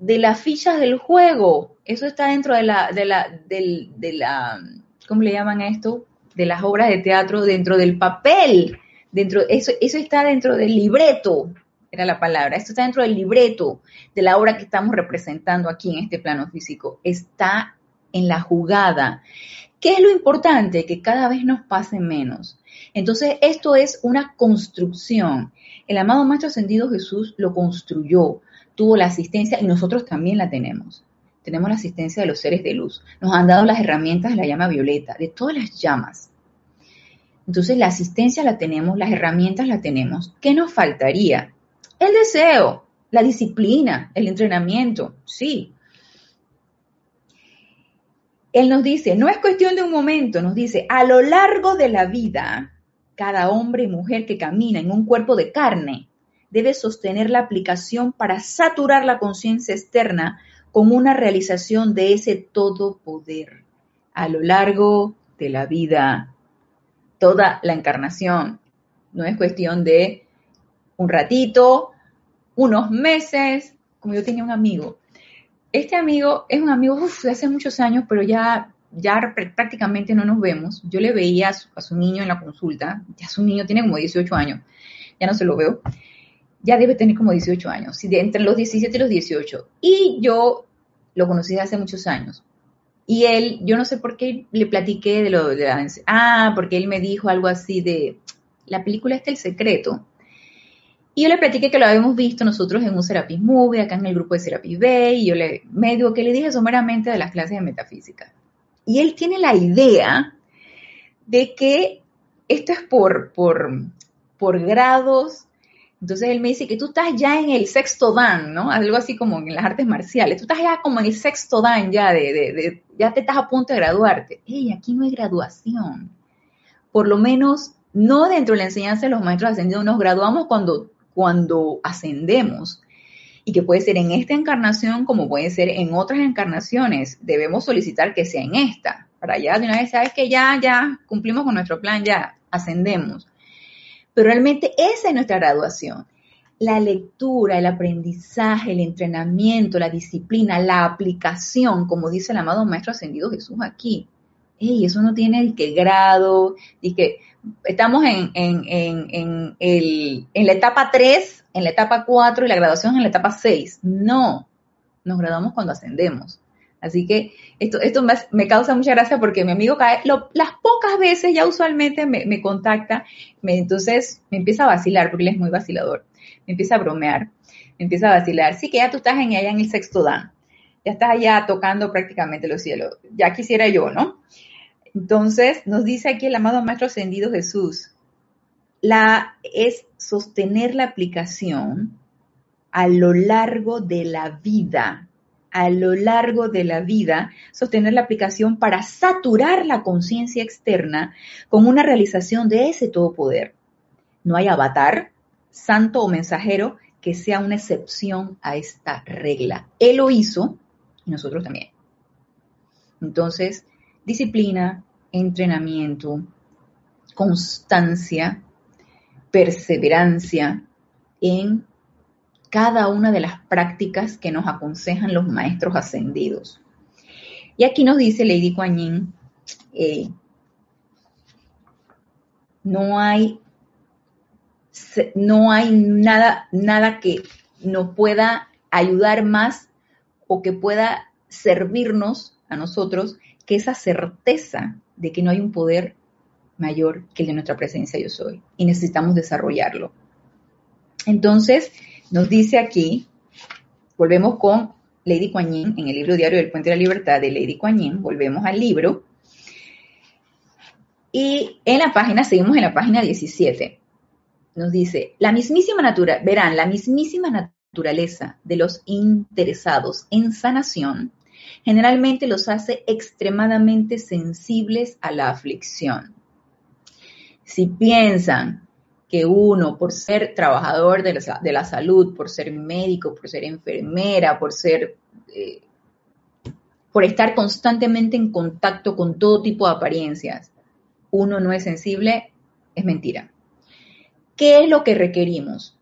de las fichas del juego, eso está dentro de la, de la, del, de la, ¿cómo le llaman a esto? De las obras de teatro, dentro del papel, dentro, eso, eso está dentro del libreto, era la palabra. Esto está dentro del libreto de la obra que estamos representando aquí en este plano físico. Está en la jugada. ¿Qué es lo importante? Que cada vez nos pase menos. Entonces, esto es una construcción. El amado Maestro Ascendido Jesús lo construyó, tuvo la asistencia y nosotros también la tenemos. Tenemos la asistencia de los seres de luz. Nos han dado las herramientas de la llama violeta, de todas las llamas. Entonces, la asistencia la tenemos, las herramientas la tenemos. ¿Qué nos faltaría? El deseo, la disciplina, el entrenamiento, sí. Él nos dice, no es cuestión de un momento, nos dice, a lo largo de la vida, cada hombre y mujer que camina en un cuerpo de carne debe sostener la aplicación para saturar la conciencia externa con una realización de ese todo poder a lo largo de la vida, toda la encarnación. No es cuestión de un ratito, unos meses, como yo tenía un amigo. Este amigo es un amigo de hace muchos años, pero ya, ya prácticamente no nos vemos. Yo le veía a su, niño en la consulta, ya su niño tiene como 18 años, ya no se lo veo, ya debe tener como 18 años, entre los 17 y los 18. Y yo lo conocí hace muchos años. Y él, yo no sé por qué le platiqué de lo de la, ah, porque él me dijo algo así de, la película está El Secreto, y yo le platiqué que lo habíamos visto nosotros en un Serapis Movie, acá en el grupo de Serapis Bay, y yo le medio que le dije someramente de las clases de metafísica. Y él tiene la idea de que esto es por, por, por grados. Entonces él me dice que tú estás ya en el sexto dan, ¿no? Algo así como en las artes marciales. Tú estás ya como en el sexto dan ya de, de, de ya te estás a punto de graduarte. ¡Ey, aquí no hay graduación! Por lo menos no dentro de la enseñanza de los maestros ascendidos, nos graduamos cuando cuando ascendemos y que puede ser en esta encarnación como puede ser en otras encarnaciones. Debemos solicitar que sea en esta, para ya de una vez sabes que ya, ya cumplimos con nuestro plan, ya ascendemos. Pero realmente esa es nuestra graduación. La lectura, el aprendizaje, el entrenamiento, la disciplina, la aplicación, como dice el amado Maestro Ascendido Jesús aquí. Ey, eso no tiene que grado, y que estamos en, en, la etapa 3, en la etapa 4 y la graduación en la etapa 6. No, nos graduamos cuando ascendemos. Así que esto, esto me, causa mucha gracia porque mi amigo cae, las pocas veces ya usualmente me, contacta, me, entonces me empieza a vacilar, porque él es muy vacilador, me empieza a bromear, me empieza a vacilar. Sí que ya tú estás en allá en el sexto dan, ya estás allá tocando prácticamente los cielos, ya quisiera yo, ¿no? Entonces, nos dice aquí el amado Maestro Ascendido Jesús, la, es sostener la aplicación a lo largo de la vida, a lo largo de la vida, sostener la aplicación para saturar la conciencia externa con una realización de ese todo poder. No hay avatar, santo o mensajero que sea una excepción a esta regla. Él lo hizo y nosotros también. Entonces, disciplina, entrenamiento, constancia, perseverancia en cada una de las prácticas que nos aconsejan los maestros ascendidos. Y aquí nos dice Lady Kuan eh, no hay, no hay nada, nada que nos pueda ayudar más o que pueda servirnos a nosotros que esa certeza de que no hay un poder mayor que el de nuestra presencia yo soy y necesitamos desarrollarlo. Entonces, nos dice aquí, volvemos con Lady Kuan Yin en el libro diario del Puente de la Libertad de Lady Kuan Yin, volvemos al libro y en la página, seguimos en la página 17, nos dice, la mismísima naturaleza, verán, la mismísima naturaleza de los interesados en sanación generalmente los hace extremadamente sensibles a la aflicción. Si piensan que uno, por ser trabajador de la, de la salud, por ser médico, por ser enfermera, por ser... Eh, por estar constantemente en contacto con todo tipo de apariencias, uno no es sensible, es mentira. ¿Qué es lo que requerimos?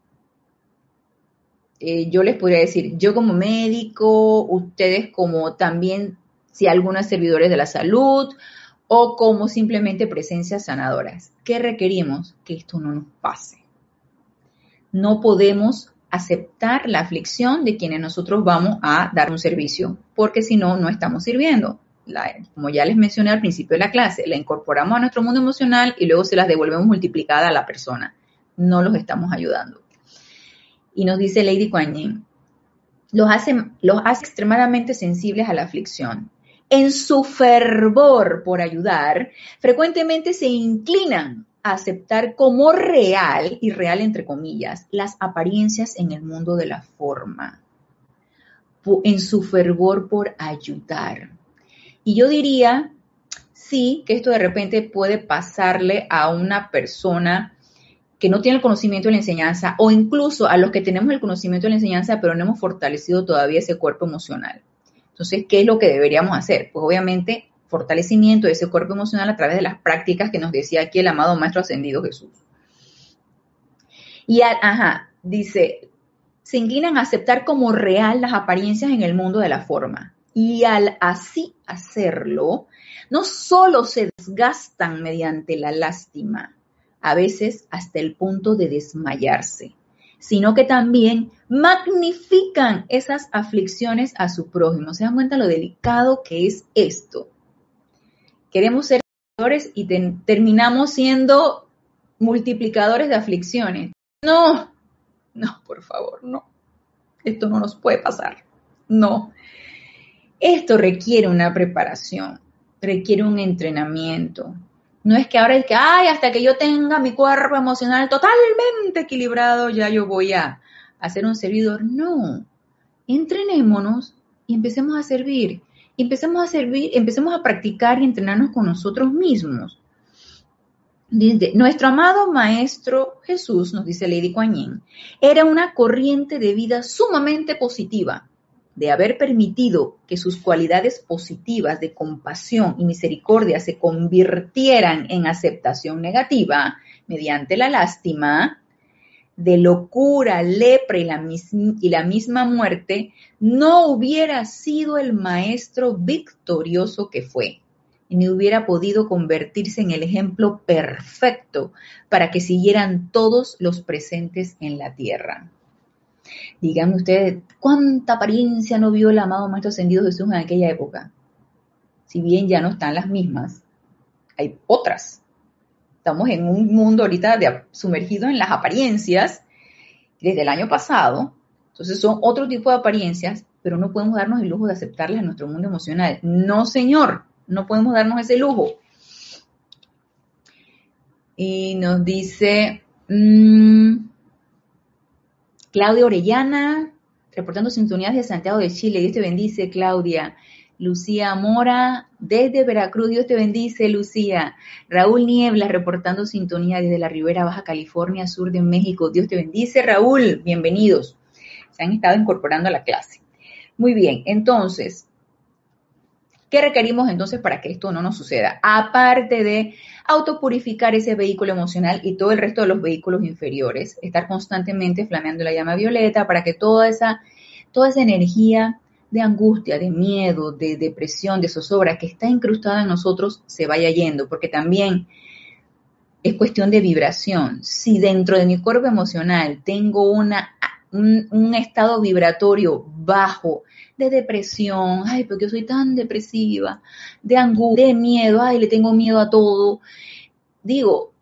Eh, yo les podría decir, yo como médico, ustedes como también, si algunos servidores de la salud o como simplemente presencias sanadoras. ¿Qué requerimos? Que esto no nos pase. No podemos aceptar la aflicción de quienes nosotros vamos a dar un servicio, porque si no, no estamos sirviendo. como ya les mencioné al principio de la clase, la incorporamos a nuestro mundo emocional y luego se las devolvemos multiplicada a la persona. No los estamos ayudando. Y nos dice Lady Kuan los hace, los hace extremadamente sensibles a la aflicción. En su fervor por ayudar, frecuentemente se inclinan a aceptar como real, y real entre comillas, las apariencias en el mundo de la forma, en su fervor por ayudar. Y yo diría, sí, que esto de repente puede pasarle a una persona que no tiene el conocimiento de la enseñanza o incluso a los que tenemos el conocimiento de la enseñanza pero no hemos fortalecido todavía ese cuerpo emocional. Entonces, ¿qué es lo que deberíamos hacer? Pues obviamente fortalecimiento de ese cuerpo emocional a través de las prácticas que nos decía aquí el amado Maestro Ascendido Jesús. Y, ajá, dice, se inclinan a aceptar como real las apariencias en el mundo de la forma. Y al así hacerlo, no solo se desgastan mediante la lástima, a veces hasta el punto de desmayarse, sino que también magnifican esas aflicciones a su prójimo. ¿Se dan cuenta lo delicado que es esto? Queremos ser y terminamos siendo multiplicadores de aflicciones. No, no, por favor, no. Esto no nos puede pasar. No. Esto requiere una preparación, requiere un entrenamiento, no es que ahora es que, ay, hasta que yo tenga mi cuerpo emocional totalmente equilibrado, ya yo voy a hacer un servidor. No, entrenémonos y empecemos a servir. empecemos a servir, empecemos a practicar y entrenarnos con nosotros mismos. nuestro amado Maestro Jesús, nos dice Lady Kuan era una corriente de vida sumamente positiva de haber permitido que sus cualidades positivas de compasión y misericordia se convirtieran en aceptación negativa mediante la lástima, de locura, lepra y la, y misma muerte, no hubiera sido el maestro victorioso que fue ni hubiera podido convertirse en el ejemplo perfecto para que siguieran todos los presentes en la tierra. Díganme ustedes, ¿cuánta apariencia no vio el amado Maestro Ascendido Jesús en aquella época? Si bien ya no están las mismas, hay otras. Estamos en un mundo ahorita sumergido en las apariencias desde el año pasado. Entonces son otro tipo de apariencias, pero no podemos darnos el lujo de aceptarlas en nuestro mundo emocional. No, señor, no podemos darnos ese lujo. Y nos dice, mmm, Claudia Orellana, reportando sintonías de Santiago de Chile. Dios te bendice, Claudia. Lucía Mora, desde Veracruz. Dios te bendice, Lucía. Raúl Niebla, reportando sintonía desde la Ribera Baja California, sur de México. Dios te bendice, Raúl. Bienvenidos. Se han estado incorporando a la clase. Muy bien, entonces, ¿Qué requerimos entonces para que esto no nos suceda? Aparte de autopurificar ese vehículo emocional y todo el resto de los vehículos inferiores, estar constantemente flameando la llama violeta para que toda esa, toda esa energía de angustia, de miedo, de depresión, de zozobra que está incrustada en nosotros se vaya yendo, porque también es cuestión de vibración. Si dentro de mi cuerpo emocional tengo una, un, estado vibratorio bajo, de depresión, ay, porque yo soy tan depresiva, de angustia, de miedo, ay, le tengo miedo a todo. Digo,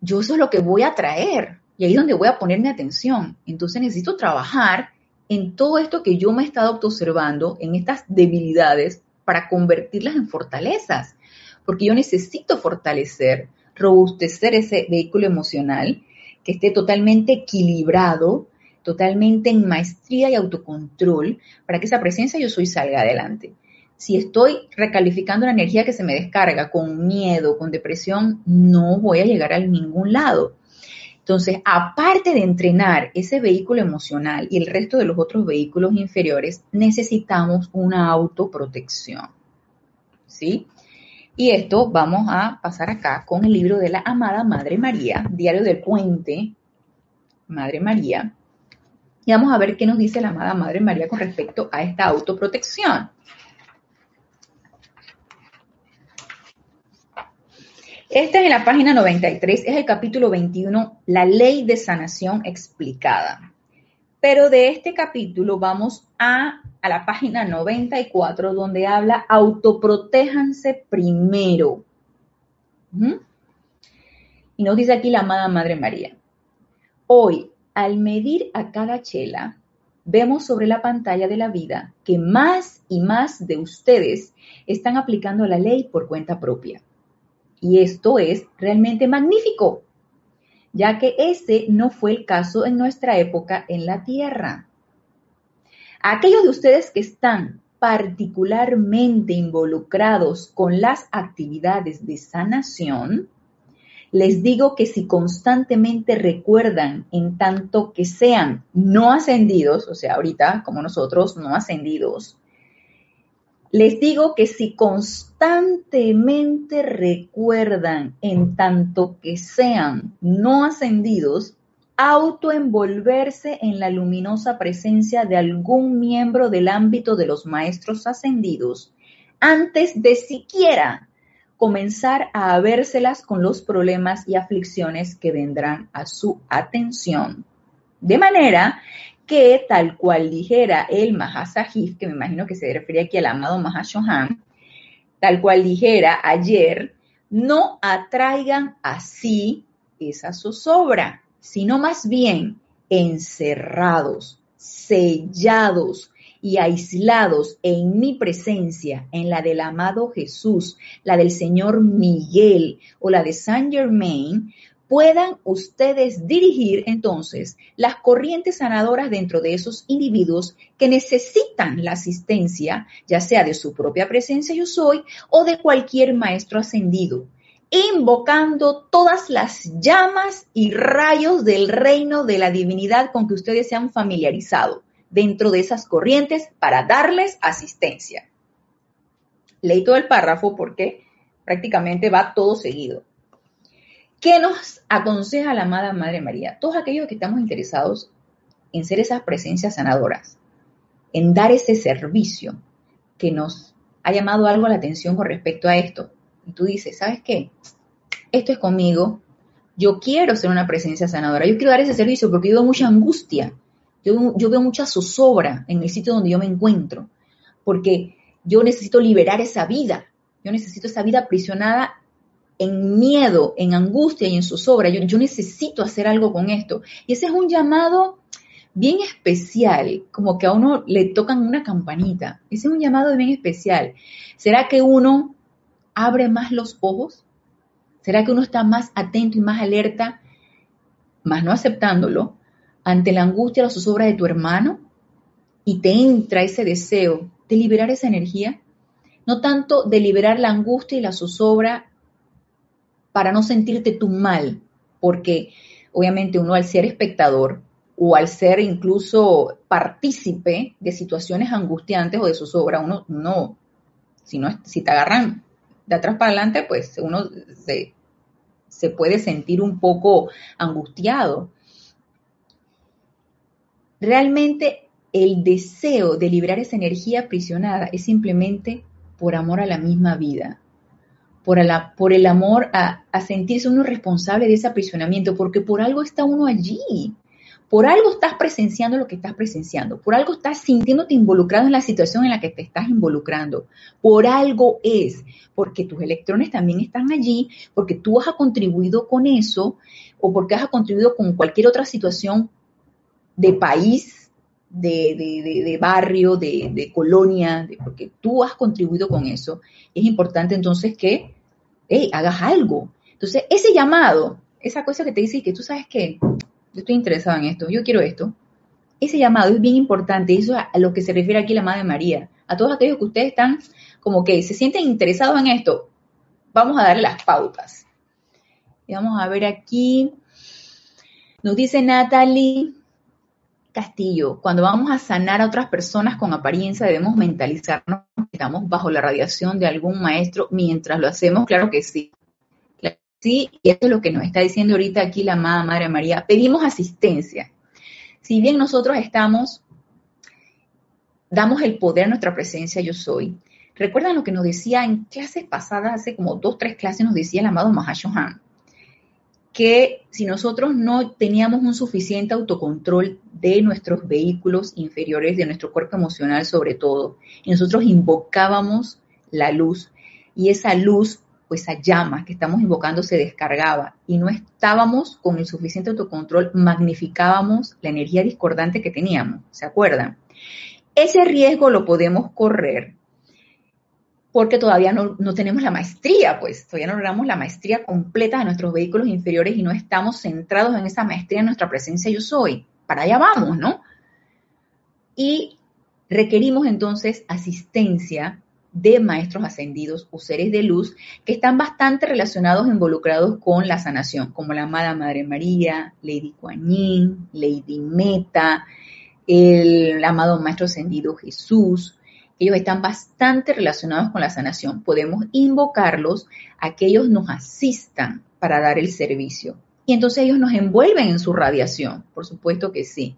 yo eso es lo que voy a traer y ahí es donde voy a ponerme atención. Entonces necesito trabajar en todo esto que yo me he estado observando, en estas debilidades, para convertirlas en fortalezas. Porque yo necesito fortalecer, robustecer ese vehículo emocional, que esté totalmente equilibrado, totalmente en maestría y autocontrol para que esa presencia yo soy salga adelante. Si estoy recalificando la energía que se me descarga con miedo, con depresión, no voy a llegar a ningún lado. Entonces, aparte de entrenar ese vehículo emocional y el resto de los otros vehículos inferiores, necesitamos una autoprotección. ¿Sí? Y esto vamos a pasar acá con el libro de la amada Madre María, Diario del Puente, Madre María. Y vamos a ver qué nos dice la amada Madre María con respecto a esta autoprotección. Esta es en la página 93, es el capítulo 21, la ley de sanación explicada. Pero de este capítulo vamos a, a la página 94, donde habla autoprotéjanse primero. Y nos dice aquí la amada Madre María. Hoy, al medir a cada chela, vemos sobre la pantalla de la vida que más y más de ustedes están aplicando la ley por cuenta propia. Y esto es realmente magnífico, ya que ese no fue el caso en nuestra época en la Tierra. Aquellos de ustedes que están particularmente involucrados con las actividades de sanación, les digo que si constantemente recuerdan en tanto que sean no ascendidos, o sea, ahorita como nosotros no ascendidos, les digo que si constantemente recuerdan, en tanto que sean no ascendidos, autoenvolverse en la luminosa presencia de algún miembro del ámbito de los maestros ascendidos, antes de siquiera comenzar a habérselas con los problemas y aflicciones que vendrán a su atención. De manera que tal cual dijera el Mahasajif, que me imagino que se refiere aquí al amado Mahashohan, tal cual dijera ayer, no atraigan así esa zozobra, sino más bien encerrados, sellados y aislados en mi presencia, en la del amado Jesús, la del Señor Miguel o la de Saint Germain, puedan ustedes dirigir entonces las corrientes sanadoras dentro de esos individuos que necesitan la asistencia, ya sea de su propia presencia yo soy o de cualquier maestro ascendido, invocando todas las llamas y rayos del reino de la divinidad con que ustedes se han familiarizado dentro de esas corrientes para darles asistencia. Leí todo el párrafo porque prácticamente va todo seguido. ¿Qué nos aconseja la amada Madre María? Todos aquellos que estamos interesados en ser esas presencias sanadoras, en dar ese servicio que nos ha llamado algo la atención con respecto a esto. Y tú dices, ¿sabes qué? Esto es conmigo. Yo quiero ser una presencia sanadora. Yo quiero dar ese servicio porque yo veo mucha angustia. Yo, yo veo mucha zozobra en el sitio donde yo me encuentro. Porque yo necesito liberar esa vida. Yo necesito esa vida aprisionada en miedo, en angustia y en zozobra. Yo, yo necesito hacer algo con esto. Y ese es un llamado bien especial, como que a uno le tocan una campanita. Ese es un llamado bien especial. ¿Será que uno abre más los ojos? ¿Será que uno está más atento y más alerta, más no aceptándolo, ante la angustia, la zozobra de tu hermano? Y te entra ese deseo de liberar esa energía. No tanto de liberar la angustia y la zozobra para no sentirte tú mal, porque obviamente uno al ser espectador o al ser incluso partícipe de situaciones angustiantes o de zozobra, uno no, si, no, si te agarran de atrás para adelante, pues uno se, se puede sentir un poco angustiado. Realmente el deseo de liberar esa energía aprisionada es simplemente por amor a la misma vida por, el amor a, a sentirse uno responsable de ese aprisionamiento, porque por algo está uno allí. Por algo estás presenciando lo que estás presenciando, por algo estás sintiéndote involucrado en la situación en la que te estás involucrando, por algo es, porque tus electrones también están allí, porque tú has contribuido con eso o porque has contribuido con cualquier otra situación de país, de, de, de, barrio, de, colonia, porque tú has contribuido con eso. Es importante entonces que hey, hagas algo. Entonces, ese llamado, esa cosa que te dice que tú sabes que yo estoy interesado en esto, yo quiero esto, ese llamado es bien importante, eso es a lo que se refiere aquí la Madre María. A todos aquellos que ustedes están como que se sienten interesados en esto, vamos a darle las pautas. Y vamos a ver aquí. Nos dice Natalie Castillo, cuando vamos a sanar a otras personas con apariencia debemos mentalizarnos que estamos bajo la radiación de algún maestro mientras lo hacemos, claro que sí. sí, y esto es lo que nos está diciendo ahorita aquí la amada Madre María. Pedimos asistencia. Si bien nosotros estamos, damos el poder a nuestra presencia, yo soy. ¿Recuerdan lo que nos decía en clases pasadas, hace como dos, tres clases, nos decía el amado Mahashohan? Que si nosotros no teníamos un suficiente autocontrol de nuestros vehículos inferiores, de nuestro cuerpo emocional sobre todo, y nosotros invocábamos la luz, y esa luz o esa llama que estamos invocando se descargaba y no estábamos con el suficiente autocontrol, magnificábamos la energía discordante que teníamos, ¿se acuerdan? Ese riesgo lo podemos correr porque todavía no, tenemos la maestría, pues todavía no logramos la maestría completa de nuestros vehículos inferiores y no estamos centrados en esa maestría en nuestra presencia yo soy. Para allá vamos, ¿no? Y requerimos entonces asistencia de maestros ascendidos o seres de luz que están bastante relacionados, involucrados con la sanación, como la amada Madre María, Lady Kuan Yin, Lady Meta, el amado Maestro Ascendido Jesús, ellos están bastante relacionados con la sanación. Podemos invocarlos a que ellos nos asistan para dar el servicio. Y entonces ellos nos envuelven en su radiación, por supuesto que sí.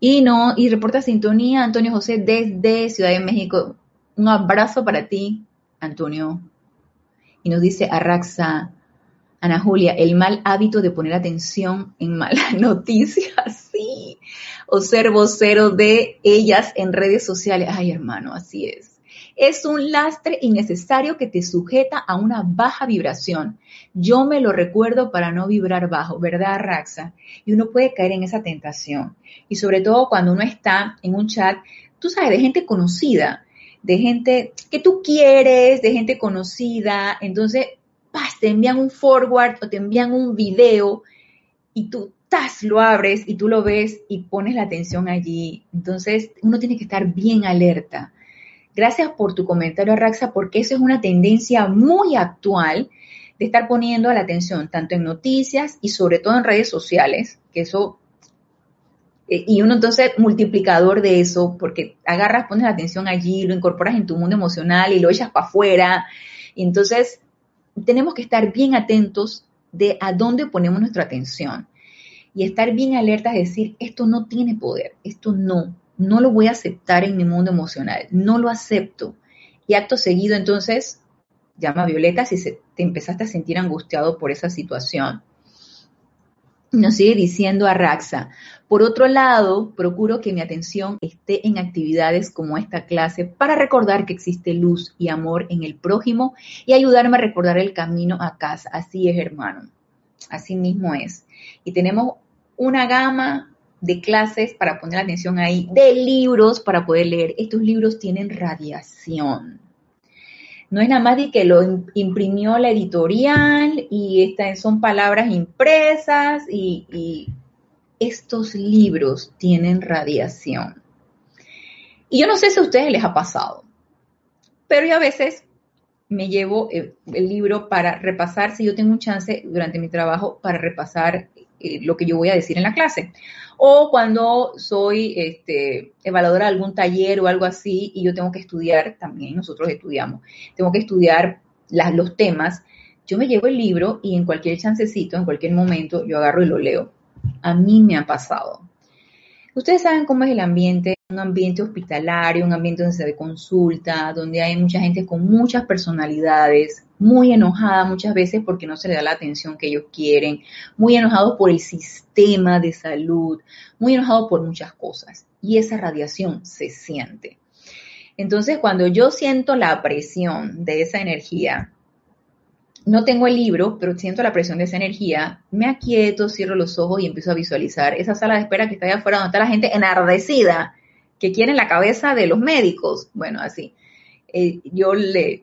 Y no, y reporta sintonía Antonio José desde Ciudad de México. Un abrazo para ti, Antonio. Y nos dice Arraxa, Ana Julia, el mal hábito de poner atención en malas noticias, sí, o ser vocero de ellas en redes sociales. Ay, hermano, así es. Es un lastre innecesario que te sujeta a una baja vibración. Yo me lo recuerdo para no vibrar bajo, ¿verdad, Raxa? Y uno puede caer en esa tentación. Y sobre todo cuando uno está en un chat, tú sabes, de gente conocida, de gente que tú quieres, de gente conocida. Entonces, te envían un forward o te envían un video y tú tas, lo abres y tú lo ves y pones la atención allí. Entonces, uno tiene que estar bien alerta. Gracias por tu comentario, Raxa, porque eso es una tendencia muy actual de estar poniendo la atención tanto en noticias y sobre todo en redes sociales, que eso, eh, y uno entonces multiplicador de eso, porque agarras, pones la atención allí, lo incorporas en tu mundo emocional y lo echas para afuera, entonces tenemos que estar bien atentos de a dónde ponemos nuestra atención y estar bien alertas de decir, esto no tiene poder, esto no, no lo voy a aceptar en mi mundo emocional, no lo acepto. Y acto seguido, entonces, llama a Violeta si te empezaste a sentir angustiado por esa situación. Nos sigue diciendo a Raxa, por otro lado, procuro que mi atención esté en actividades como esta clase para recordar que existe luz y amor en el prójimo y ayudarme a recordar el camino a casa. Así es, hermano. Así mismo es. Y tenemos una gama de clases para poner atención ahí, de libros para poder leer. Estos libros tienen radiación. No es nada más de que lo imprimió la editorial y estas son palabras impresas y, estos libros tienen radiación. Y yo no sé si a ustedes les ha pasado, pero yo a veces me llevo el, libro para repasar, si yo tengo un chance durante mi trabajo, para repasar eh, lo que yo voy a decir en la clase. O cuando soy este, evaluadora de algún taller o algo así y yo tengo que estudiar, también nosotros estudiamos, tengo que estudiar los temas, yo me llevo el libro y en cualquier chancecito, en cualquier momento, yo agarro y lo leo. A mí me ha pasado. Ustedes saben cómo es el ambiente, un ambiente hospitalario, un ambiente donde se ve consulta, donde hay mucha gente con muchas personalidades, muy enojada muchas veces porque no se le da la atención que ellos quieren, muy enojado por el sistema de salud, muy enojado por muchas cosas. Y esa radiación se siente. Entonces, cuando yo siento la presión de esa energía, no tengo el libro, pero siento la presión de esa energía, me aquieto, cierro los ojos y empiezo a visualizar esa sala de espera que está allá afuera donde está la gente enardecida, que quiere la cabeza de los médicos. Bueno, así. Eh, yo le,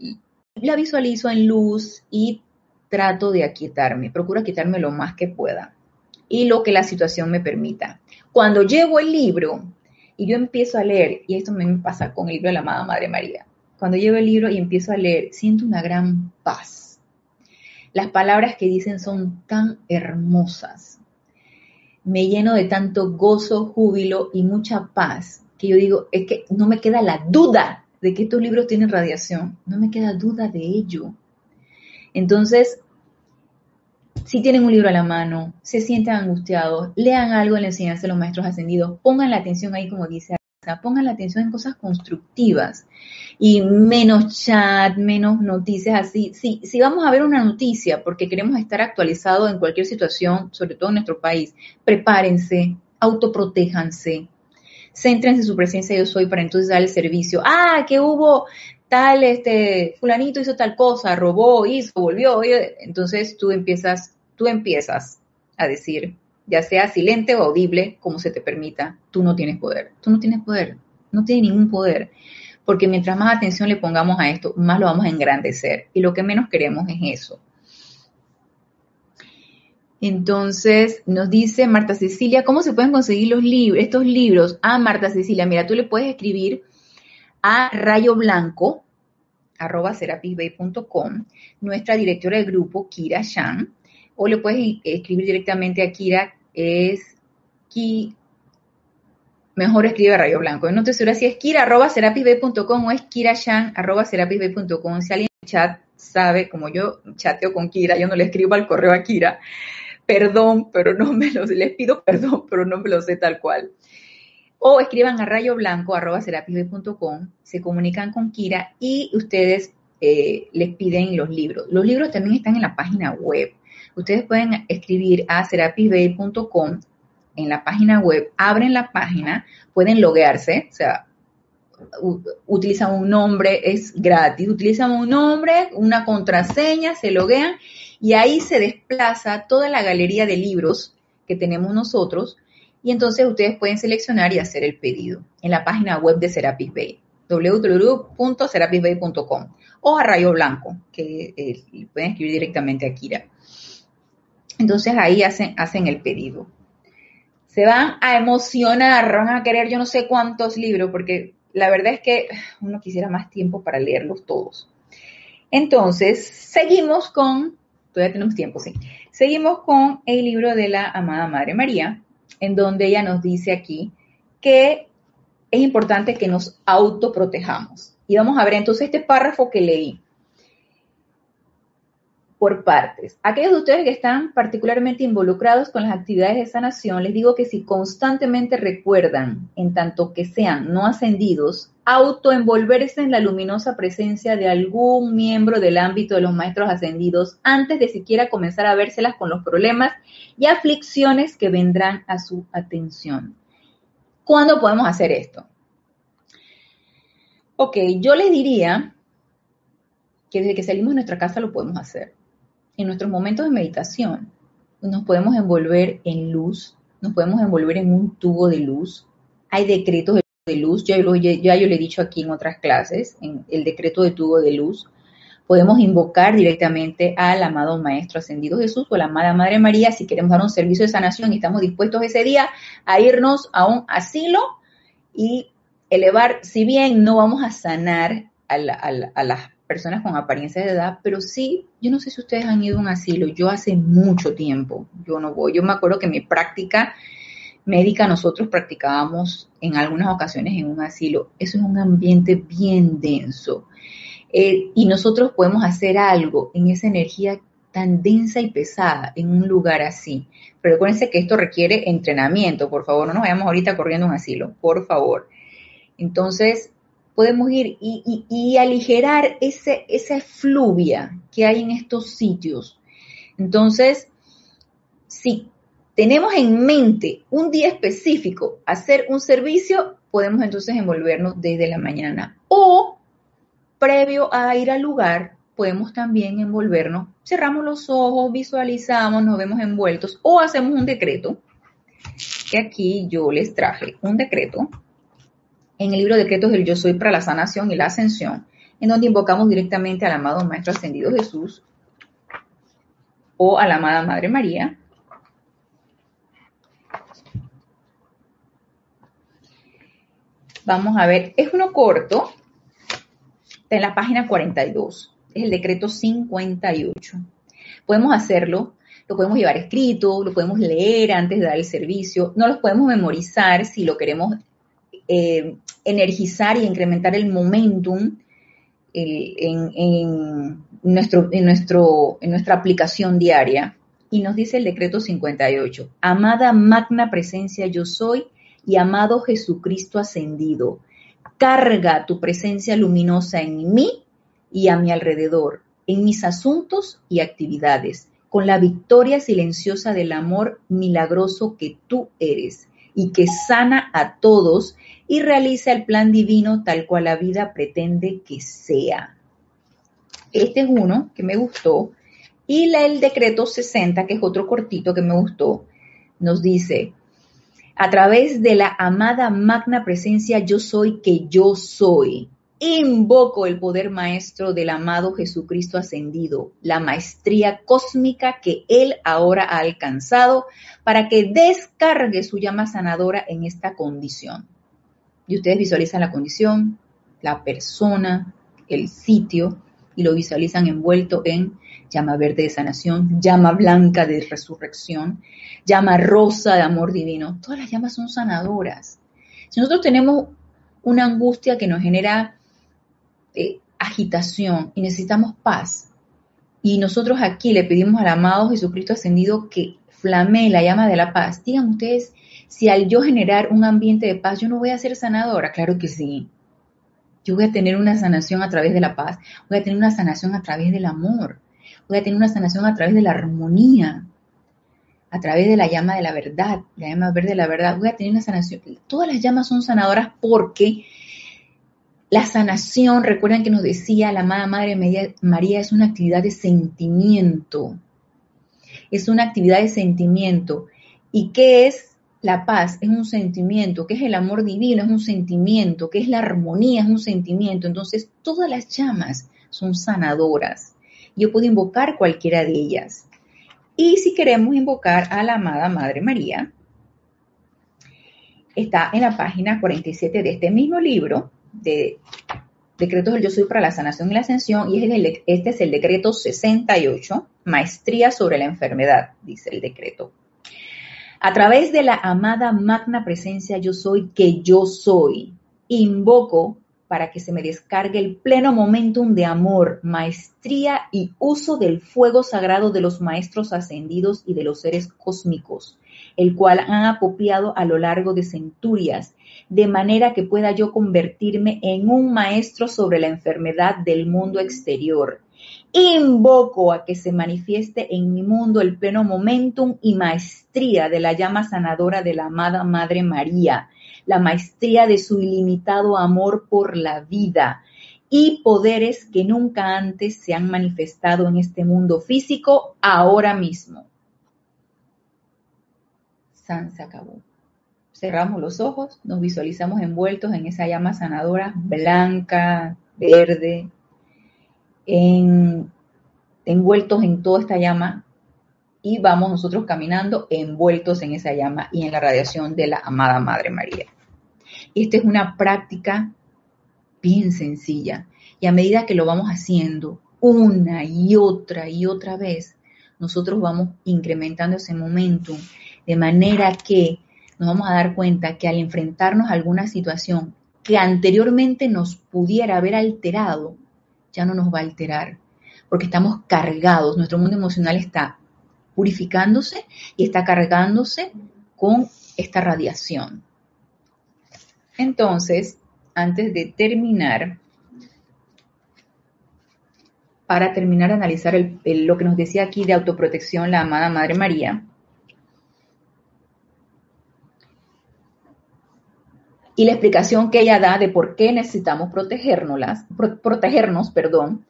la visualizo en luz y trato de aquietarme, procuro aquietarme lo más que pueda y lo que la situación me permita. Cuando llevo el libro y yo empiezo a leer, y esto me pasa con el libro de la amada Madre María, cuando llevo el libro y empiezo a leer, siento una gran paz. las palabras que dicen son tan hermosas. Me lleno de tanto gozo, júbilo y mucha paz que yo digo, es que no me queda la duda de que estos libros tienen radiación, no me queda duda de ello. Entonces, si tienen un libro a la mano, se sienten angustiados, lean algo en la enseñanza de los maestros ascendidos, pongan la atención ahí como dice pongan la atención en cosas constructivas y menos chat, menos noticias así. Si, si vamos a ver una noticia porque queremos estar actualizados en cualquier situación, sobre todo en nuestro país, prepárense, autoprotéjanse, céntrense en su presencia yo soy para entonces dar el servicio. Ah, que hubo tal, este, fulanito hizo tal cosa, robó, hizo, volvió, entonces tú empiezas, tú empiezas a decir, ya sea silente o audible, como se te permita, tú no tienes poder, tú no tienes poder, no tienes ningún poder, porque mientras más atención le pongamos a esto, más lo vamos a engrandecer, y lo que menos queremos es eso. Entonces nos dice Marta Cecilia, ¿cómo se pueden conseguir los estos libros? Ah, Marta Cecilia, mira, tú le puedes escribir a Rayo Blanco, arroba serapisbay.com, nuestra directora de grupo, Kira Shan, o le puedes escribir directamente a Kira, es Ki, mejor escribe Rayo Blanco. No te segura si es kira arroba o es kirashan arroba Si alguien en chat sabe, como yo chateo con Kira, yo no le escribo al correo a Kira, perdón, pero no me lo, les pido perdón, pero no me lo sé tal cual. O escriban a rayo blanco arroba se comunican con Kira y ustedes eh, les piden los libros. Los libros también están en la página web. Ustedes pueden escribir a serapisbay.com en la página web, abren la página, pueden loguearse, o sea, utilizan un nombre, es gratis, utilizan un nombre, una contraseña, se loguean y ahí se desplaza toda la galería de libros que tenemos nosotros y entonces ustedes pueden seleccionar y hacer el pedido en la página web de Serapis Bay www.serapisbay.com o a Rayo Blanco, que eh, pueden escribir directamente a Kira. Entonces ahí hacen, hacen el pedido. Se van a emocionar, van a querer yo no sé cuántos libros, porque la verdad es que uno quisiera más tiempo para leerlos todos. Entonces, seguimos con, todavía tenemos tiempo, sí. Seguimos con el libro de la amada Madre María, en donde ella nos dice aquí que es importante que nos autoprotejamos. Y vamos a ver entonces este párrafo que leí por partes. Aquellos de ustedes que están particularmente involucrados con las actividades de sanación, les digo que si constantemente recuerdan, en tanto que sean no ascendidos, autoenvolverse en la luminosa presencia de algún miembro del ámbito de los maestros ascendidos antes de siquiera comenzar a vérselas con los problemas y aflicciones que vendrán a su atención. ¿Cuándo podemos hacer esto? Ok, yo les diría que desde que salimos de nuestra casa lo podemos hacer en nuestros momentos de meditación nos podemos envolver en luz, nos podemos envolver en un tubo de luz. Hay decretos de luz, ya, ya yo le he dicho aquí en otras clases, en el decreto de tubo de luz. Podemos invocar directamente al amado Maestro Ascendido Jesús o a la amada Madre María si queremos dar un servicio de sanación y estamos dispuestos ese día a irnos a un asilo y elevar, si bien no vamos a sanar a, a las personas con apariencia de edad, pero sí, yo no sé si ustedes han ido a un asilo, yo hace mucho tiempo, yo no voy, yo me acuerdo que mi práctica médica nosotros practicábamos en algunas ocasiones en un asilo, eso es un ambiente bien denso eh, y nosotros podemos hacer algo en esa energía tan densa y pesada en un lugar así. Pero acuérdense que esto requiere entrenamiento, por favor, no nos vayamos ahorita corriendo a un asilo, por favor. Entonces, podemos ir y, aligerar ese, esa fluvia que hay en estos sitios. Entonces, si tenemos en mente un día específico hacer un servicio, podemos entonces envolvernos desde la mañana. O, previo a ir al lugar, podemos también envolvernos, cerramos los ojos, visualizamos, nos vemos envueltos o hacemos un decreto, que aquí yo les traje un decreto en el libro de Decretos del Yo Soy para la sanación y la ascensión, en donde invocamos directamente al amado Maestro Ascendido Jesús o a la amada Madre María. Vamos a ver, es uno corto, está en la página 42, es el decreto 58. Podemos hacerlo, lo podemos llevar escrito, lo podemos leer antes de dar el servicio, no los podemos memorizar si lo queremos eh, energizar y incrementar el momentum en, nuestro, en, nuestro, en nuestra aplicación diaria. Y nos dice el decreto 58, amada magna presencia yo soy y amado Jesucristo ascendido, carga tu presencia luminosa en mí y a mi alrededor, en mis asuntos y actividades, con la victoria silenciosa del amor milagroso que tú eres y que sana a todos y realiza el plan divino tal cual la vida pretende que sea. Este es uno que me gustó. Y el decreto 60, que es otro cortito que me gustó, nos dice, a través de la amada magna presencia yo soy que yo soy. Invoco el poder maestro del amado Jesucristo ascendido, la maestría cósmica que Él ahora ha alcanzado para que descargue su llama sanadora en esta condición. Y ustedes visualizan la condición, la persona, el sitio, y lo visualizan envuelto en llama verde de sanación, llama blanca de resurrección, llama rosa de amor divino. Todas las llamas son sanadoras. Si nosotros tenemos una angustia que nos genera agitación y necesitamos paz, y nosotros aquí le pedimos al amado Jesucristo ascendido que flamee la llama de la paz, digan ustedes si al yo generar un ambiente de paz, yo no voy a ser sanadora. Claro que sí. Yo voy a tener una sanación a través de la paz, voy a tener una sanación a través del amor, voy a tener una sanación a través de la armonía, a través de la llama de la verdad, la llama verde de la verdad, voy a tener una sanación. Todas las llamas son sanadoras porque la sanación, recuerden que nos decía la amada Madre María, es una actividad de sentimiento. Es una actividad de sentimiento. ¿Y qué es la paz es un sentimiento, que es el amor divino, es un sentimiento, que es la armonía, es un sentimiento. Entonces, todas las llamas son sanadoras. Yo puedo invocar cualquiera de ellas. Y si queremos invocar a la amada Madre María, está en la página 47 de este mismo libro de Decretos del Yo Soy para la Sanación y la Ascensión, y este es el decreto 68, Maestría sobre la Enfermedad, dice el decreto. A través de la amada magna presencia yo soy que yo soy, invoco para que se me descargue el pleno momentum de amor, maestría y uso del fuego sagrado de los maestros ascendidos y de los seres cósmicos, el cual han acopiado a lo largo de centurias, de manera que pueda yo convertirme en un maestro sobre la enfermedad del mundo exterior, Invoco a que se manifieste en mi mundo el pleno momentum y maestría de la llama sanadora de la amada Madre María, la maestría de su ilimitado amor por la vida y poderes que nunca antes se han manifestado en este mundo físico ahora mismo. San acabó. Cerramos los ojos, nos visualizamos envueltos en esa llama sanadora blanca, verde, envueltos en toda esta llama y vamos nosotros caminando envueltos en esa llama y en la radiación de la amada Madre María. Esta es una práctica bien sencilla y a medida que lo vamos haciendo una y otra y otra vez, nosotros vamos incrementando ese momento de manera que nos vamos a dar cuenta que al enfrentarnos a alguna situación que anteriormente nos pudiera haber alterado, ya no nos va a alterar, porque estamos cargados, nuestro mundo emocional está purificándose y está cargándose con esta radiación. Entonces, antes de terminar, para terminar de analizar lo que nos decía aquí de autoprotección la amada Madre María, y la explicación que ella da de por qué necesitamos protegernos, protegernos, perdón,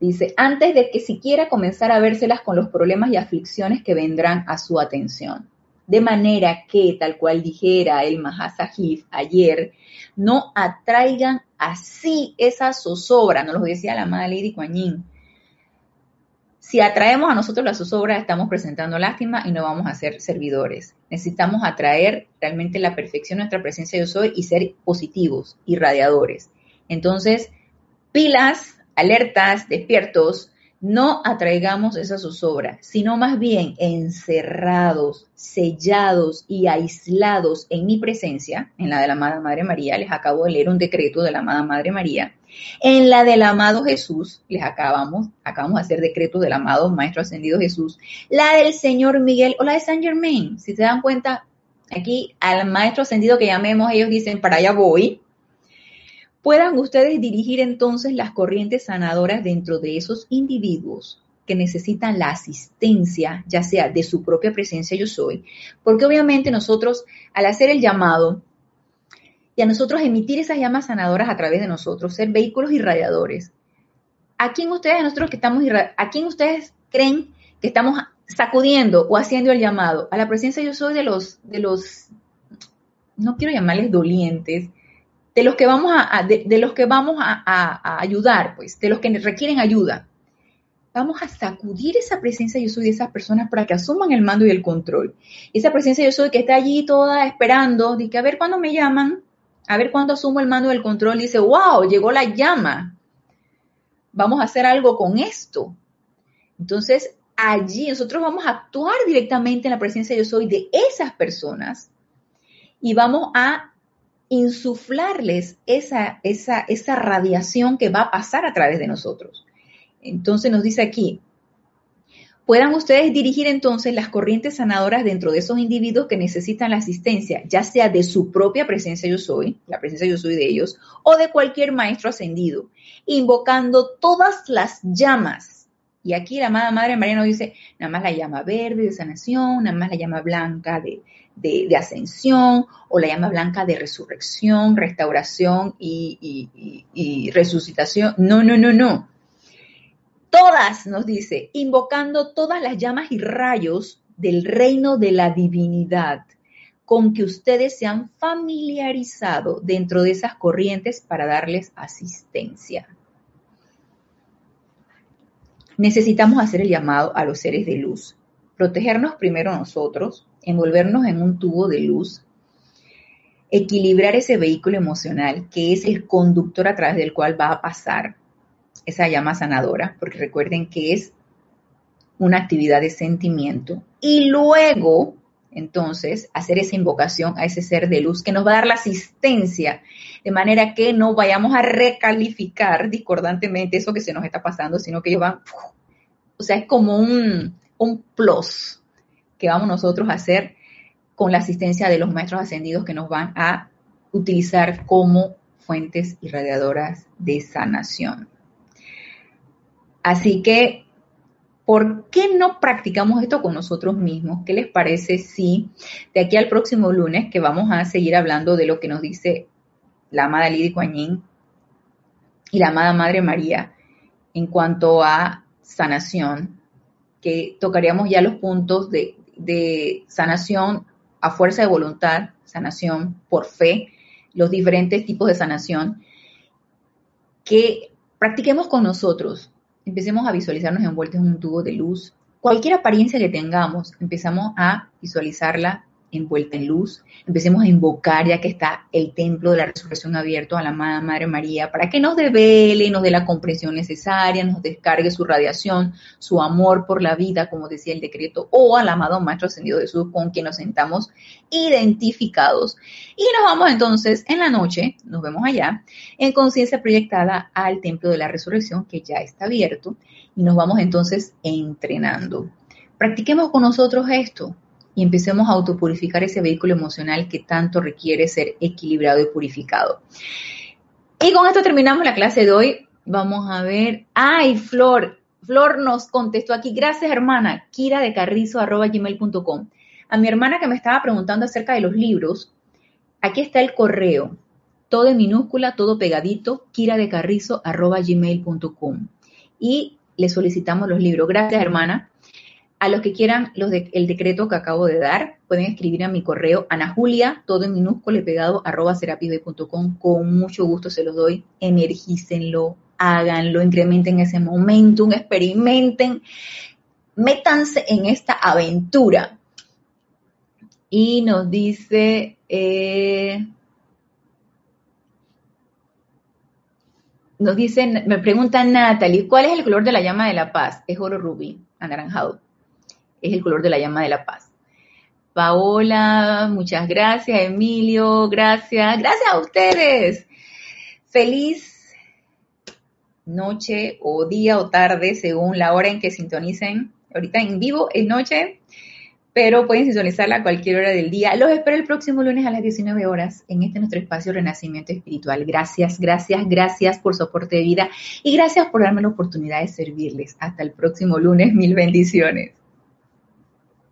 dice, antes de que siquiera comenzar a vérselas con los problemas y aflicciones que vendrán a su atención. De manera que, tal cual dijera el Mahasajif ayer, no atraigan así esa zozobra, nos lo decía la amada Lady Kuan si atraemos a nosotros la zozobra, estamos presentando lástima y no vamos a ser servidores. Necesitamos atraer realmente la perfección nuestra presencia yo soy y ser positivos y radiadores. Entonces, pilas, alertas, despiertos, no atraigamos esa zozobra, sino más bien encerrados, sellados y aislados en mi presencia, en la de la amada Madre María, les acabo de leer un decreto de la amada Madre María, en la del amado Jesús, les acabamos, acabamos de hacer decreto del amado Maestro Ascendido Jesús, la del Señor Miguel o la de San Germain, si se dan cuenta, aquí al Maestro Ascendido que llamemos, ellos dicen, para allá voy, puedan ustedes dirigir entonces las corrientes sanadoras dentro de esos individuos que necesitan la asistencia, ya sea de su propia presencia yo soy, porque obviamente nosotros al hacer el llamado y a nosotros emitir esas llamas sanadoras a través de nosotros, ser vehículos irradiadores, ¿a quién ustedes, nosotros que estamos, a quién ustedes creen que estamos sacudiendo o haciendo el llamado? A la presencia yo soy de los, de los, no quiero llamarles dolientes, de los que vamos a, de, los que vamos a, ayudar, pues, de los que requieren ayuda. Vamos a sacudir esa presencia yo soy de esas personas para que asuman el mando y el control. Esa presencia yo soy que está allí toda esperando, de que a ver cuándo me llaman, a ver cuándo asumo el mando y el control, y dice, wow, llegó la llama. Vamos a hacer algo con esto. Entonces, allí nosotros vamos a actuar directamente en la presencia yo soy de esas personas y vamos a insuflarles esa, esa, esa radiación que va a pasar a través de nosotros. Entonces nos dice aquí, puedan ustedes dirigir entonces las corrientes sanadoras dentro de esos individuos que necesitan la asistencia, ya sea de su propia presencia yo soy, la presencia yo soy de ellos, o de cualquier maestro ascendido, invocando todas las llamas. Y aquí la amada Madre María nos dice, nada más la llama verde de sanación, nada más la llama blanca de, de, ascensión o la llama blanca de resurrección, restauración y, resucitación. No, no, no, no. Todas, nos dice, invocando todas las llamas y rayos del reino de la divinidad con que ustedes se han familiarizado dentro de esas corrientes para darles asistencia. Necesitamos hacer el llamado a los seres de luz, protegernos primero nosotros, envolvernos en un tubo de luz, equilibrar ese vehículo emocional que es el conductor a través del cual va a pasar esa llama sanadora, porque recuerden que es una actividad de sentimiento, y luego, entonces, hacer esa invocación a ese ser de luz que nos va a dar la asistencia, de manera que no vayamos a recalificar discordantemente eso que se nos está pasando, sino que ellos van, o sea, es como un, un plus, que vamos nosotros a hacer con la asistencia de los maestros ascendidos que nos van a utilizar como fuentes irradiadoras de sanación. Así que, ¿por qué no practicamos esto con nosotros mismos? ¿Qué les parece si de aquí al próximo lunes, que vamos a seguir hablando de lo que nos dice la amada Lidia Kuan y la amada Madre María en cuanto a sanación, que tocaríamos ya los puntos de sanación a fuerza de voluntad, sanación por fe, los diferentes tipos de sanación, que practiquemos con nosotros. Empecemos a visualizarnos envueltos en un tubo de luz. Cualquier apariencia que tengamos, empezamos a visualizarla envuelta en luz. Empecemos a invocar, ya que está el templo de la resurrección abierto a la Madre María, para que nos devele, nos dé la comprensión necesaria, nos descargue su radiación, su amor por la vida, como decía el decreto, o al amado Maestro Ascendido Jesús, con quien nos sentamos identificados. Y nos vamos entonces en la noche, nos vemos allá, en conciencia proyectada al templo de la resurrección, que ya está abierto, y nos vamos entonces entrenando. Practiquemos con nosotros esto, y empecemos a autopurificar ese vehículo emocional que tanto requiere ser equilibrado y purificado. Y con esto terminamos la clase de hoy. Vamos a ver. ¡Ay, Flor! Flor nos contestó aquí. Gracias, hermana. Kira de Carrizo, gmail.com. A mi hermana que me estaba preguntando acerca de los libros, aquí está el correo. Todo en minúscula, todo pegadito, kira de Carrizo, gmail.com. Y le solicitamos los libros. Gracias, hermana. A los que quieran el decreto que acabo de dar, pueden escribir a mi correo anajulia, todo en minúsculo y pegado, arroba Con mucho gusto se los doy. Energícenlo, háganlo, incrementen ese momentum, experimenten, métanse en esta aventura. Y nos dice, eh, nos dicen, me preguntan Natalie, ¿cuál es el color de la llama de la paz? Es oro rubí, anaranjado. Es el color de la llama de la paz. Paola, muchas gracias. Emilio, gracias. Gracias a ustedes. Feliz noche o día o tarde, según la hora en que sintonicen. Ahorita en vivo es noche, pero pueden sintonizarla a cualquier hora del día. Los espero el próximo lunes a las 19 horas en este nuestro espacio Renacimiento Espiritual. Gracias, gracias, gracias por soporte de vida y gracias por darme la oportunidad de servirles. Hasta el próximo lunes. Mil bendiciones.